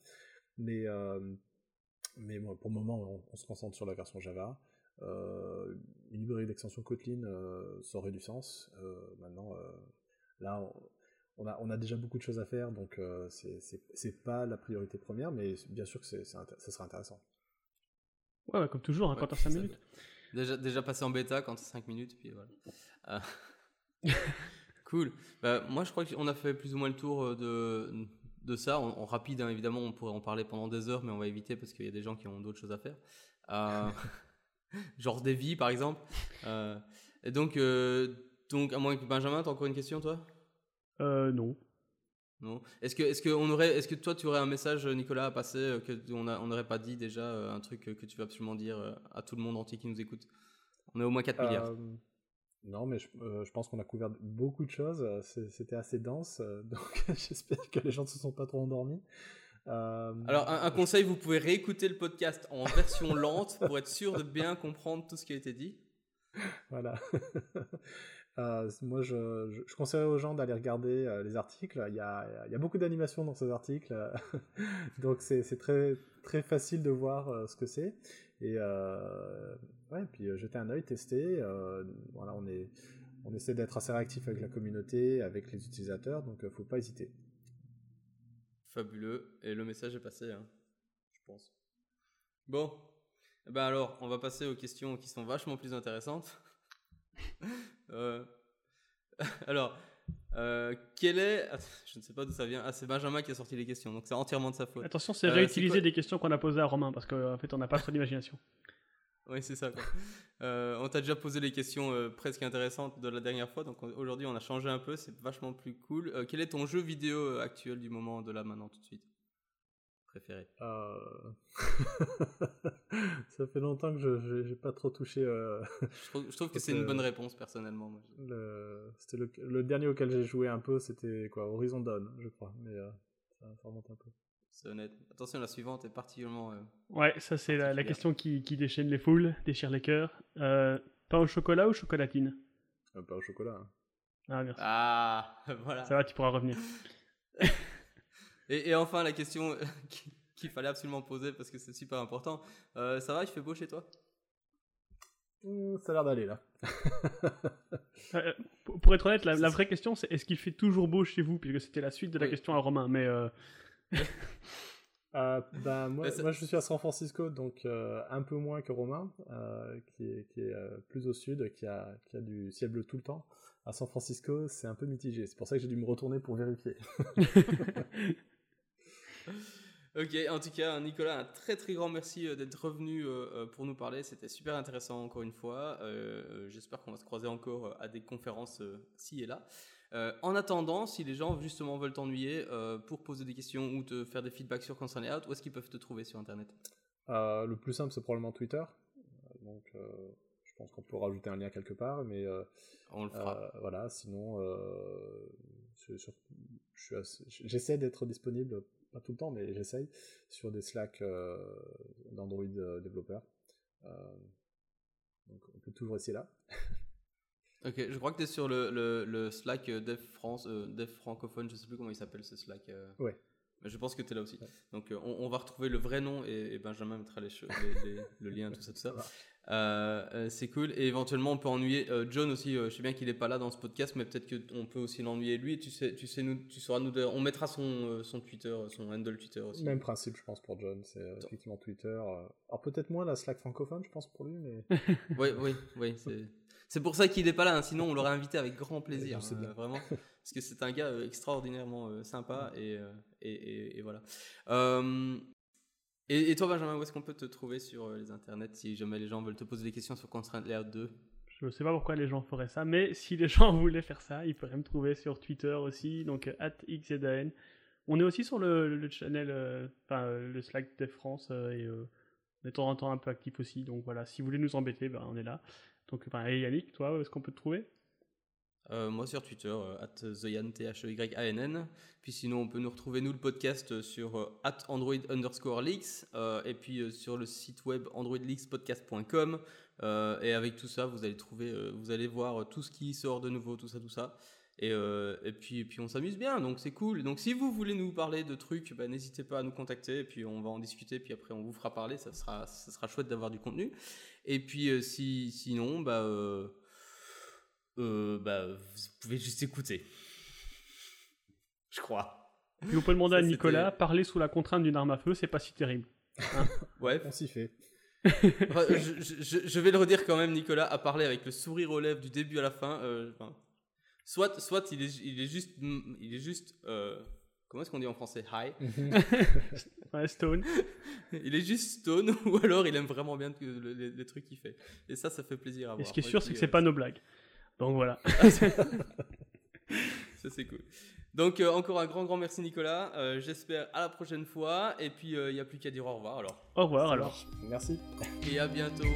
Mais pour le moment, on, se concentre sur la version Java. une librairie d'extension Kotlin ça aurait du sens. maintenant, là, on, on a, on a déjà beaucoup de choses à faire, donc euh, c'est pas la priorité première, mais bien sûr que ça sera intéressant. Ouais, comme toujours, hein, quand t'as 5 minutes. Déjà, déjà passé en bêta quand t'as 5 minutes, puis voilà. Euh, cool. Bah, moi, je crois qu'on a fait plus ou moins le tour euh, de, de ça. En, rapide, hein, évidemment, on pourrait en parler pendant des heures, mais on va éviter parce qu'il y a des gens qui ont d'autres choses à faire. Euh, genre des vies, par exemple. Euh, et donc, euh, donc, à moins que Benjamin, t'as encore une question, toi? Euh, Non. Non. Est-ce que, est-ce que on aurait, est-ce que toi, tu aurais un message, Nicolas, à passer que on n'aurait pas dit déjà, un truc que tu veux absolument dire à tout le monde entier qui nous écoute? On est au moins 4 milliards. Non, mais je, je pense qu'on a couvert beaucoup de choses. C'était assez dense, donc j'espère que les gens ne se sont pas trop endormis. Euh, Alors, un, conseil, vous pouvez réécouter le podcast en version lente pour être sûr de bien comprendre tout ce qui a été dit. Voilà. Euh, moi, je, je, conseillerais aux gens d'aller regarder euh, les articles. Il y a, beaucoup d'animations dans ces articles, donc c'est très, facile de voir ce que c'est. Et puis jeter un œil, tester. voilà, on essaie d'être assez réactif avec la communauté, avec les utilisateurs, donc faut pas hésiter. Fabuleux. Et le message est passé, hein, je pense. Bon. Eh ben alors, on va passer aux questions qui sont vachement plus intéressantes. Euh, alors, euh, quel est. Je ne sais pas d'où ça vient. Ah, c'est Benjamin qui a sorti les questions, donc c'est entièrement de sa faute. Attention, c'est euh, réutiliser des questions qu'on a posées à Romain, parce qu'en fait, on n'a pas trop d'imagination. Oui, c'est ça. Euh, on t'a déjà posé les questions presque intéressantes de la dernière fois, donc aujourd'hui on a changé un peu, c'est vachement plus cool. Quel est ton jeu vidéo actuel du moment, de là maintenant, tout de suite? Préféré Ça fait longtemps que je n'ai pas trop touché. je trouve, que c'est une bonne réponse personnellement. C'était le, dernier auquel j'ai joué un peu, c'était quoi Horizon Dawn, je crois, mais ça remonte un peu. C'est honnête. Attention, la suivante est particulièrement. Euh, ouais, ça c'est la, question qui, qui, déchaîne les foules, déchire les cœurs. Euh, pain au chocolat ou chocolatine? Euh, Pain au chocolat. Hein. Ah, merci. Ah, voilà. Ça va, tu pourras revenir. Et, et, enfin, la question qu'il fallait absolument poser parce que c'est super important. ça va, il fait beau chez toi? Ça a l'air d'aller là. pour être honnête, la, la vraie question c'est est-ce qu'il fait toujours beau chez vous? Puisque c'était la suite de la question à Romain. Mais Euh, bah, moi, moi, je suis à San Francisco, donc euh, un peu moins que Romain, euh, qui est, qui est plus au sud, qui a, qui a du ciel bleu tout le temps. À San Francisco, c'est un peu mitigé. C'est pour ça que j'ai dû me retourner pour vérifier. ok, en tout cas, Nicolas, un très très grand merci d'être revenu pour nous parler. C'était super intéressant encore une fois. J'espère qu'on va se croiser encore à des conférences ci et là. Euh, en attendant, si les gens justement veulent t'ennuyer euh, pour poser des questions ou te faire des feedbacks sur Constant Layout, où est-ce qu'ils peuvent te trouver sur Internet? Euh, Le plus simple, c'est probablement Twitter. Donc, je pense qu'on peut rajouter un lien quelque part, mais on le fera. voilà. Sinon, j'essaie d'être disponible, pas tout le temps, mais j'essaye sur des Slack d'Android développeurs. donc, on peut toujours essayer là. Ok, je crois que tu es sur le, le, le Slack euh, Dev France, euh, Dev francophone, je sais plus comment il s'appelle ce Slack. Euh. Ouais. Mais je pense que tu es là aussi. Donc on, on, va retrouver le vrai nom et, Benjamin mettra les, les, le lien, tout ça, tout ça. Euh, c'est cool. Et éventuellement, on peut ennuyer John aussi. je sais bien qu'il n'est pas là dans ce podcast, mais peut-être qu'on peut aussi l'ennuyer lui. Tu sais, tu sais, nous, tu sauras nous. On mettra son, son Twitter, son handle Twitter aussi. Même principe, je pense pour John. C'est effectivement Twitter. Alors peut-être moins la Slack francophone, je pense pour lui, mais. oui, oui, oui. C'est. C'est pour ça qu'il n'est pas là, hein. sinon on l'aurait invité avec grand plaisir, hein, vraiment, parce que c'est un gars euh, extraordinairement euh, sympa euh, et, et, voilà. Et, toi Benjamin, où est-ce qu'on peut te trouver sur les internets si jamais les gens veulent te poser des questions sur Constraint Layout 2 Je ne sais pas pourquoi les gens feraient ça, mais si les gens voulaient faire ça, ils pourraient me trouver sur Twitter aussi, donc xzan. On est aussi sur le, channel, enfin le Slack de France et on est de temps en temps un peu actif aussi, donc voilà, si vous voulez nous embêter, ben, on est là. Donc, enfin, et Yannick, toi, où est-ce qu'on peut te trouver? Euh, moi sur Twitter, euh, at TheYan, e Puis sinon, on peut nous retrouver, nous, le podcast, sur euh, at Android underscore leaks. et puis sur le site web androidleakspodcast.com. et avec tout ça, vous allez trouver, vous allez voir tout ce qui sort de nouveau, tout ça, tout ça. Et, et, puis, et puis on s'amuse bien, donc c'est cool. Donc si vous voulez nous parler de trucs, bah, n'hésitez pas à nous contacter, et puis on va en discuter, puis après on vous fera parler, ça sera, ça sera chouette d'avoir du contenu. Et puis si, sinon, bah, euh, bah, vous pouvez juste écouter. Je crois. Puis vous pouvez demander à Nicolas, parler sous la contrainte d'une arme à feu, c'est pas si terrible. Hein ouais. On s'y fait. je, vais le redire quand même, Nicolas a parlé avec le sourire aux lèvres du début à la fin. soit, soit il est, il est juste, il est juste comment est-ce qu'on dit en français? High. ouais, stone. il est juste stone ou alors il aime vraiment bien les, trucs qu'il fait. Et ça, ça fait plaisir à voir. Et ce qui est sûr, c'est que c'est pas nos blagues. Donc voilà. ça c'est cool. Donc euh, encore un grand grand merci Nicolas. Euh, j'espère à la prochaine fois. Et puis il n'y a plus qu'à dire au revoir alors. Au revoir alors. Merci. Et à bientôt.